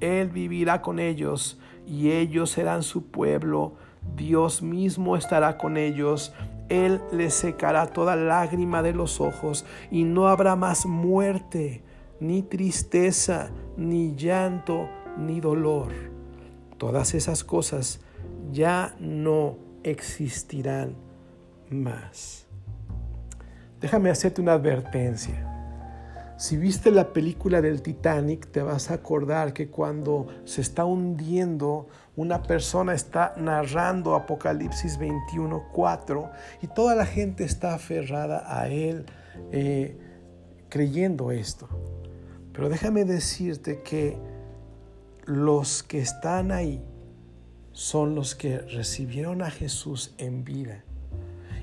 [SPEAKER 1] Él vivirá con ellos y ellos serán su pueblo. Dios mismo estará con ellos. Él les secará toda lágrima de los ojos y no habrá más muerte, ni tristeza, ni llanto, ni dolor. Todas esas cosas ya no existirán más. Déjame hacerte una advertencia. Si viste la película del Titanic, te vas a acordar que cuando se está hundiendo, una persona está narrando Apocalipsis 21.4 y toda la gente está aferrada a él eh, creyendo esto. Pero déjame decirte que los que están ahí son los que recibieron a Jesús en vida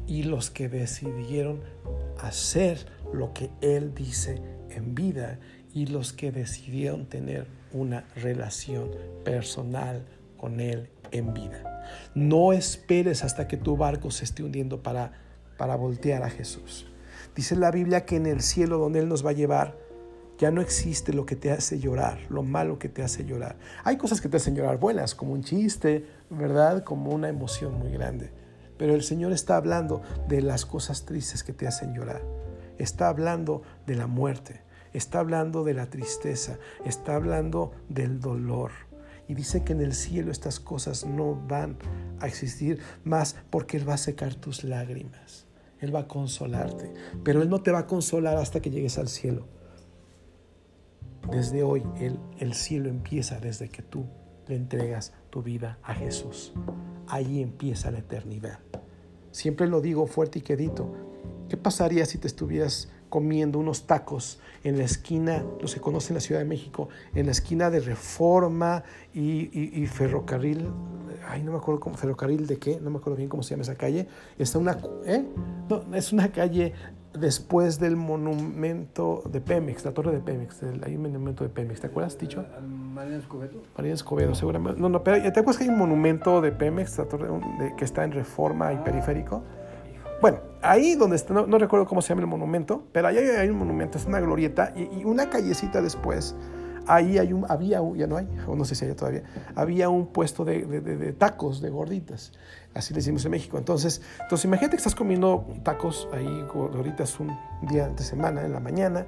[SPEAKER 1] y los que decidieron hacer lo que Él dice en vida y los que decidieron tener una relación personal con Él en vida. No esperes hasta que tu barco se esté hundiendo para, para voltear a Jesús. Dice la Biblia que en el cielo donde Él nos va a llevar, ya no existe lo que te hace llorar, lo malo que te hace llorar. Hay cosas que te hacen llorar buenas, como un chiste, ¿verdad? Como una emoción muy grande. Pero el Señor está hablando de las cosas tristes que te hacen llorar. Está hablando de la muerte. Está hablando de la tristeza. Está hablando del dolor. Y dice que en el cielo estas cosas no van a existir más porque Él va a secar tus lágrimas. Él va a consolarte. Pero Él no te va a consolar hasta que llegues al cielo. Desde hoy el, el cielo empieza desde que tú le entregas tu vida a Jesús. Ahí empieza la eternidad. Siempre lo digo fuerte y quedito. ¿Qué pasaría si te estuvieras comiendo unos tacos en la esquina, los se conoce en la Ciudad de México, en la esquina de Reforma y, Ferrocarril, ay, no me acuerdo cómo, Ferrocarril de qué, no me acuerdo bien cómo se llama esa calle, está una, ¿eh? No, es una calle después del monumento de Pemex, la torre de Pemex, hay un monumento de Pemex, ¿te acuerdas, Ticho?
[SPEAKER 3] María Escobedo.
[SPEAKER 1] María Escobedo, seguramente. No, no, pero ¿te acuerdas que hay un monumento de Pemex, la torre de, que está en Reforma y Periférico? Bueno, ahí donde está, no, recuerdo cómo se llama el monumento, pero ahí hay, un monumento, es una glorieta, y, una callecita después, ahí hay un, había, ya no hay, o no sé si hay todavía, había un puesto de, tacos, de gorditas, así le decimos en México. Entonces, entonces imagínate que estás comiendo tacos ahí, gorditas, un día de semana, en la mañana,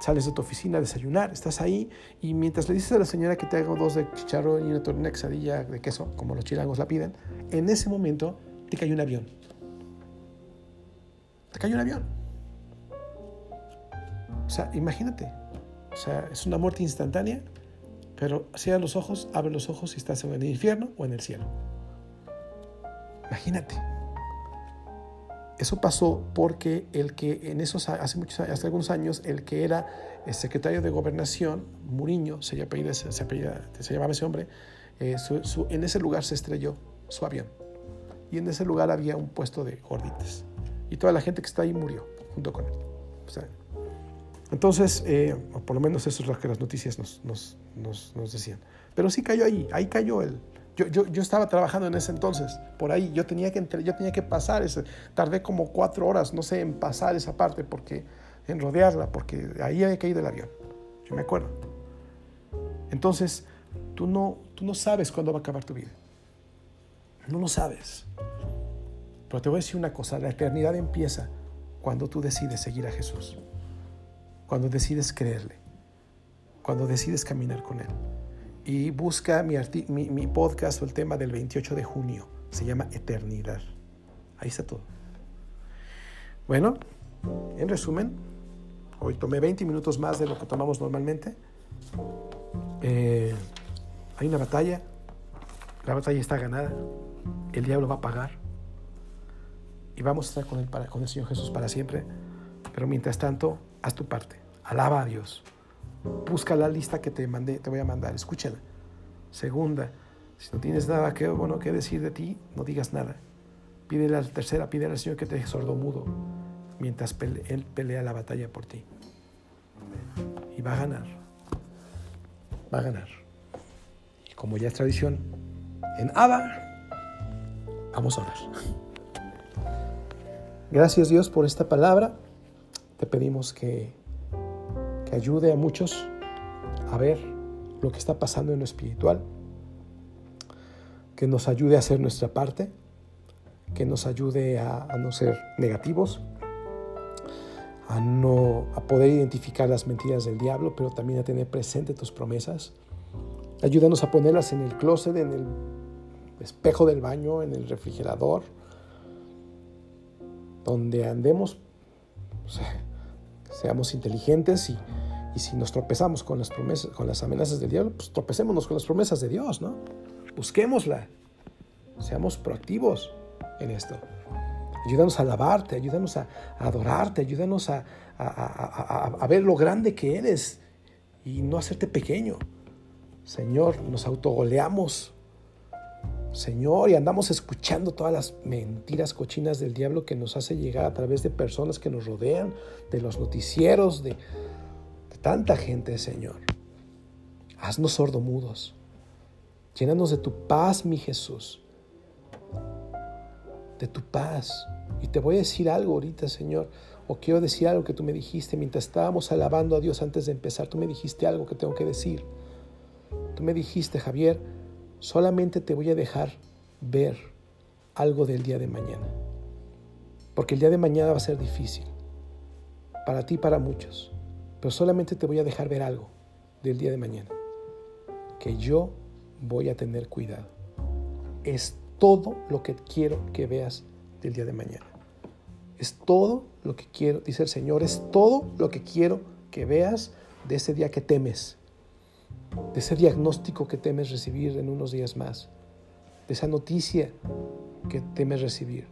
[SPEAKER 1] sales de tu oficina a desayunar, estás ahí, y mientras le dices a la señora que te haga dos de chicharrón y una, quesadilla de queso, como los chilangos la piden, en ese momento te cae un avión te cayó un avión. O sea, imagínate. O sea, es una muerte instantánea, pero cierra los ojos, abre los ojos y estás en el infierno o en el cielo. Imagínate. Eso pasó porque el que en esos hace muchos hace algunos años el que era el secretario de gobernación Muriño se, se, se, llamaba ese hombre eh, en ese lugar se estrelló su avión y en ese lugar había un puesto de gorditas y toda la gente que está ahí murió junto con él. Entonces, eh, por lo menos eso es lo que las noticias nos, decían. Pero sí cayó ahí, ahí cayó él. Yo, estaba trabajando en ese entonces, por ahí, yo tenía que, yo tenía que pasar, tardé como cuatro horas, no sé, en pasar esa parte, porque, en rodearla, porque ahí había caído el avión, yo me acuerdo. Entonces, tú no, tú no sabes cuándo va a acabar tu vida, no lo sabes. Pero te voy a decir una cosa, la eternidad empieza cuando tú decides seguir a Jesús, cuando decides creerle, cuando decides caminar con Él. Y busca mi, mi, podcast o el tema del 28 de junio, se llama Eternidad. Ahí está todo. Bueno, en resumen, hoy tomé 20 minutos más de lo que tomamos normalmente. Eh, hay una batalla, la batalla está ganada, el diablo va a pagar y vamos a estar con con el Señor Jesús para siempre. Pero mientras tanto, haz tu parte. Alaba a Dios. Busca la lista que te mandé, te voy a mandar. Escúchala. Segunda, si no tienes nada que, bueno, que decir de ti, no digas nada. Pídele a la tercera, pídele al Señor que te deje sordo mudo mientras Él pelea la batalla por ti. Y va a ganar. Va a ganar. Y como ya es tradición, en Abba, vamos a orar. Gracias Dios por esta palabra. Te pedimos que, que ayude a muchos a ver lo que está pasando en lo espiritual, que nos ayude a hacer nuestra parte, que nos ayude a, no ser negativos, a, no, a poder identificar las mentiras del diablo, pero también a tener presente tus promesas. Ayúdanos a ponerlas en el closet, en el espejo del baño, en el refrigerador, donde andemos, seamos inteligentes y, si nos tropezamos con las, promesas, con las amenazas del diablo, pues tropecémonos con las promesas de Dios, ¿no? Busquémosla, seamos proactivos en esto. Ayúdanos a alabarte, ayúdanos a, adorarte, ayúdanos a, a, ver lo grande que eres y no hacerte pequeño. Señor, nos autogoleamos Señor, y andamos escuchando todas las mentiras cochinas del diablo que nos hace llegar a través de personas que nos rodean, de los noticieros, de, tanta gente, Señor. Haznos sordomudos. Llénanos de tu paz, mi Jesús. De tu paz. Y te voy a decir algo ahorita, Señor. O quiero decir algo que tú me dijiste mientras estábamos alabando a Dios antes de empezar. Tú me dijiste algo que tengo que decir. Tú me dijiste, Javier, solamente te voy a dejar ver algo del día de mañana. Porque el día de mañana va a ser difícil. Para ti y para muchos. Pero solamente te voy a dejar ver algo del día de mañana. Que yo voy a tener cuidado. Es todo lo que quiero que veas del día de mañana. Es todo lo que quiero, dice el Señor, es todo lo que quiero que veas de ese día que temes, de ese diagnóstico que temes recibir en unos días más, de esa noticia que temes recibir.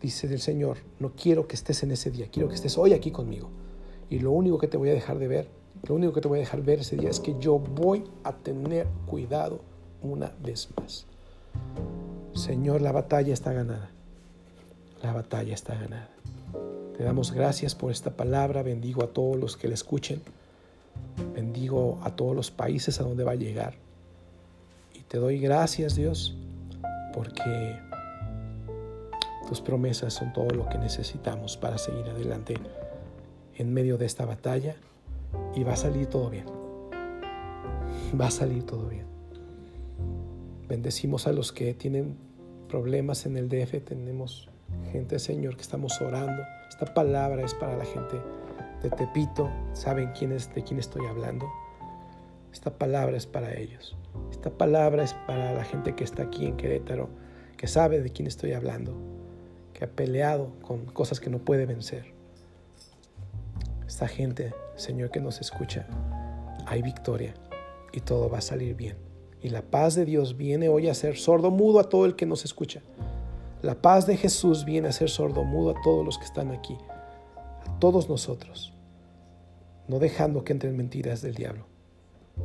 [SPEAKER 1] Dice el Señor, no quiero que estés en ese día, quiero que estés hoy aquí conmigo. Y lo único que te voy a dejar de ver, lo único que te voy a dejar ver ese día es que yo voy a tener cuidado una vez más. Señor, la batalla está ganada. La batalla está ganada. Te damos gracias por esta palabra. Bendigo a todos los que la escuchen. Bendigo a todos los países a donde va a llegar. Y te doy gracias, Dios, porque tus promesas son todo lo que necesitamos para seguir adelante en medio de esta batalla. Y va a salir todo bien. Va a salir todo bien. Bendecimos a los que tienen problemas en el DF. Tenemos gente, Señor, que estamos orando. Esta palabra es para la gente de Tepito. Saben quién es, de quién estoy hablando. Esta palabra es para ellos. Esta palabra es para la gente que está aquí en Querétaro, que sabe de quién estoy hablando, que ha peleado con cosas que no puede vencer. Esta gente, Señor, que nos escucha, hay victoria y todo va a salir bien. Y la paz de Dios viene hoy a ser sordo mudo a todo el que nos escucha. La paz de Jesús viene a ser sordo mudo a todos los que están aquí, todos nosotros, no dejando que entren mentiras del diablo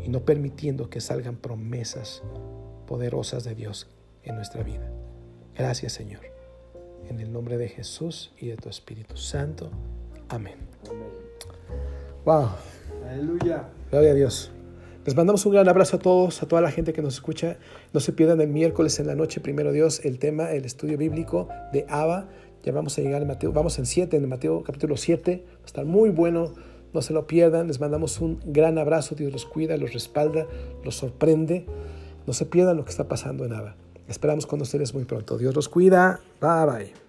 [SPEAKER 1] y no permitiendo que salgan promesas poderosas de Dios en nuestra vida. Gracias Señor. En el nombre de Jesús y de tu Espíritu Santo. Amén. Wow.
[SPEAKER 3] Aleluya.
[SPEAKER 1] Gloria a Dios. Les mandamos un gran abrazo a todos, a toda la gente que nos escucha. No se pierdan el miércoles en la noche, primero Dios, el tema, el estudio bíblico de Abba. Ya vamos a llegar en Mateo, vamos en 7, en Mateo capítulo 7. Va a estar muy bueno, no se lo pierdan. Les mandamos un gran abrazo. Dios los cuida, los respalda, los sorprende. No se pierdan lo que está pasando en Abba. Esperamos con ustedes muy pronto. Dios los cuida. Bye bye.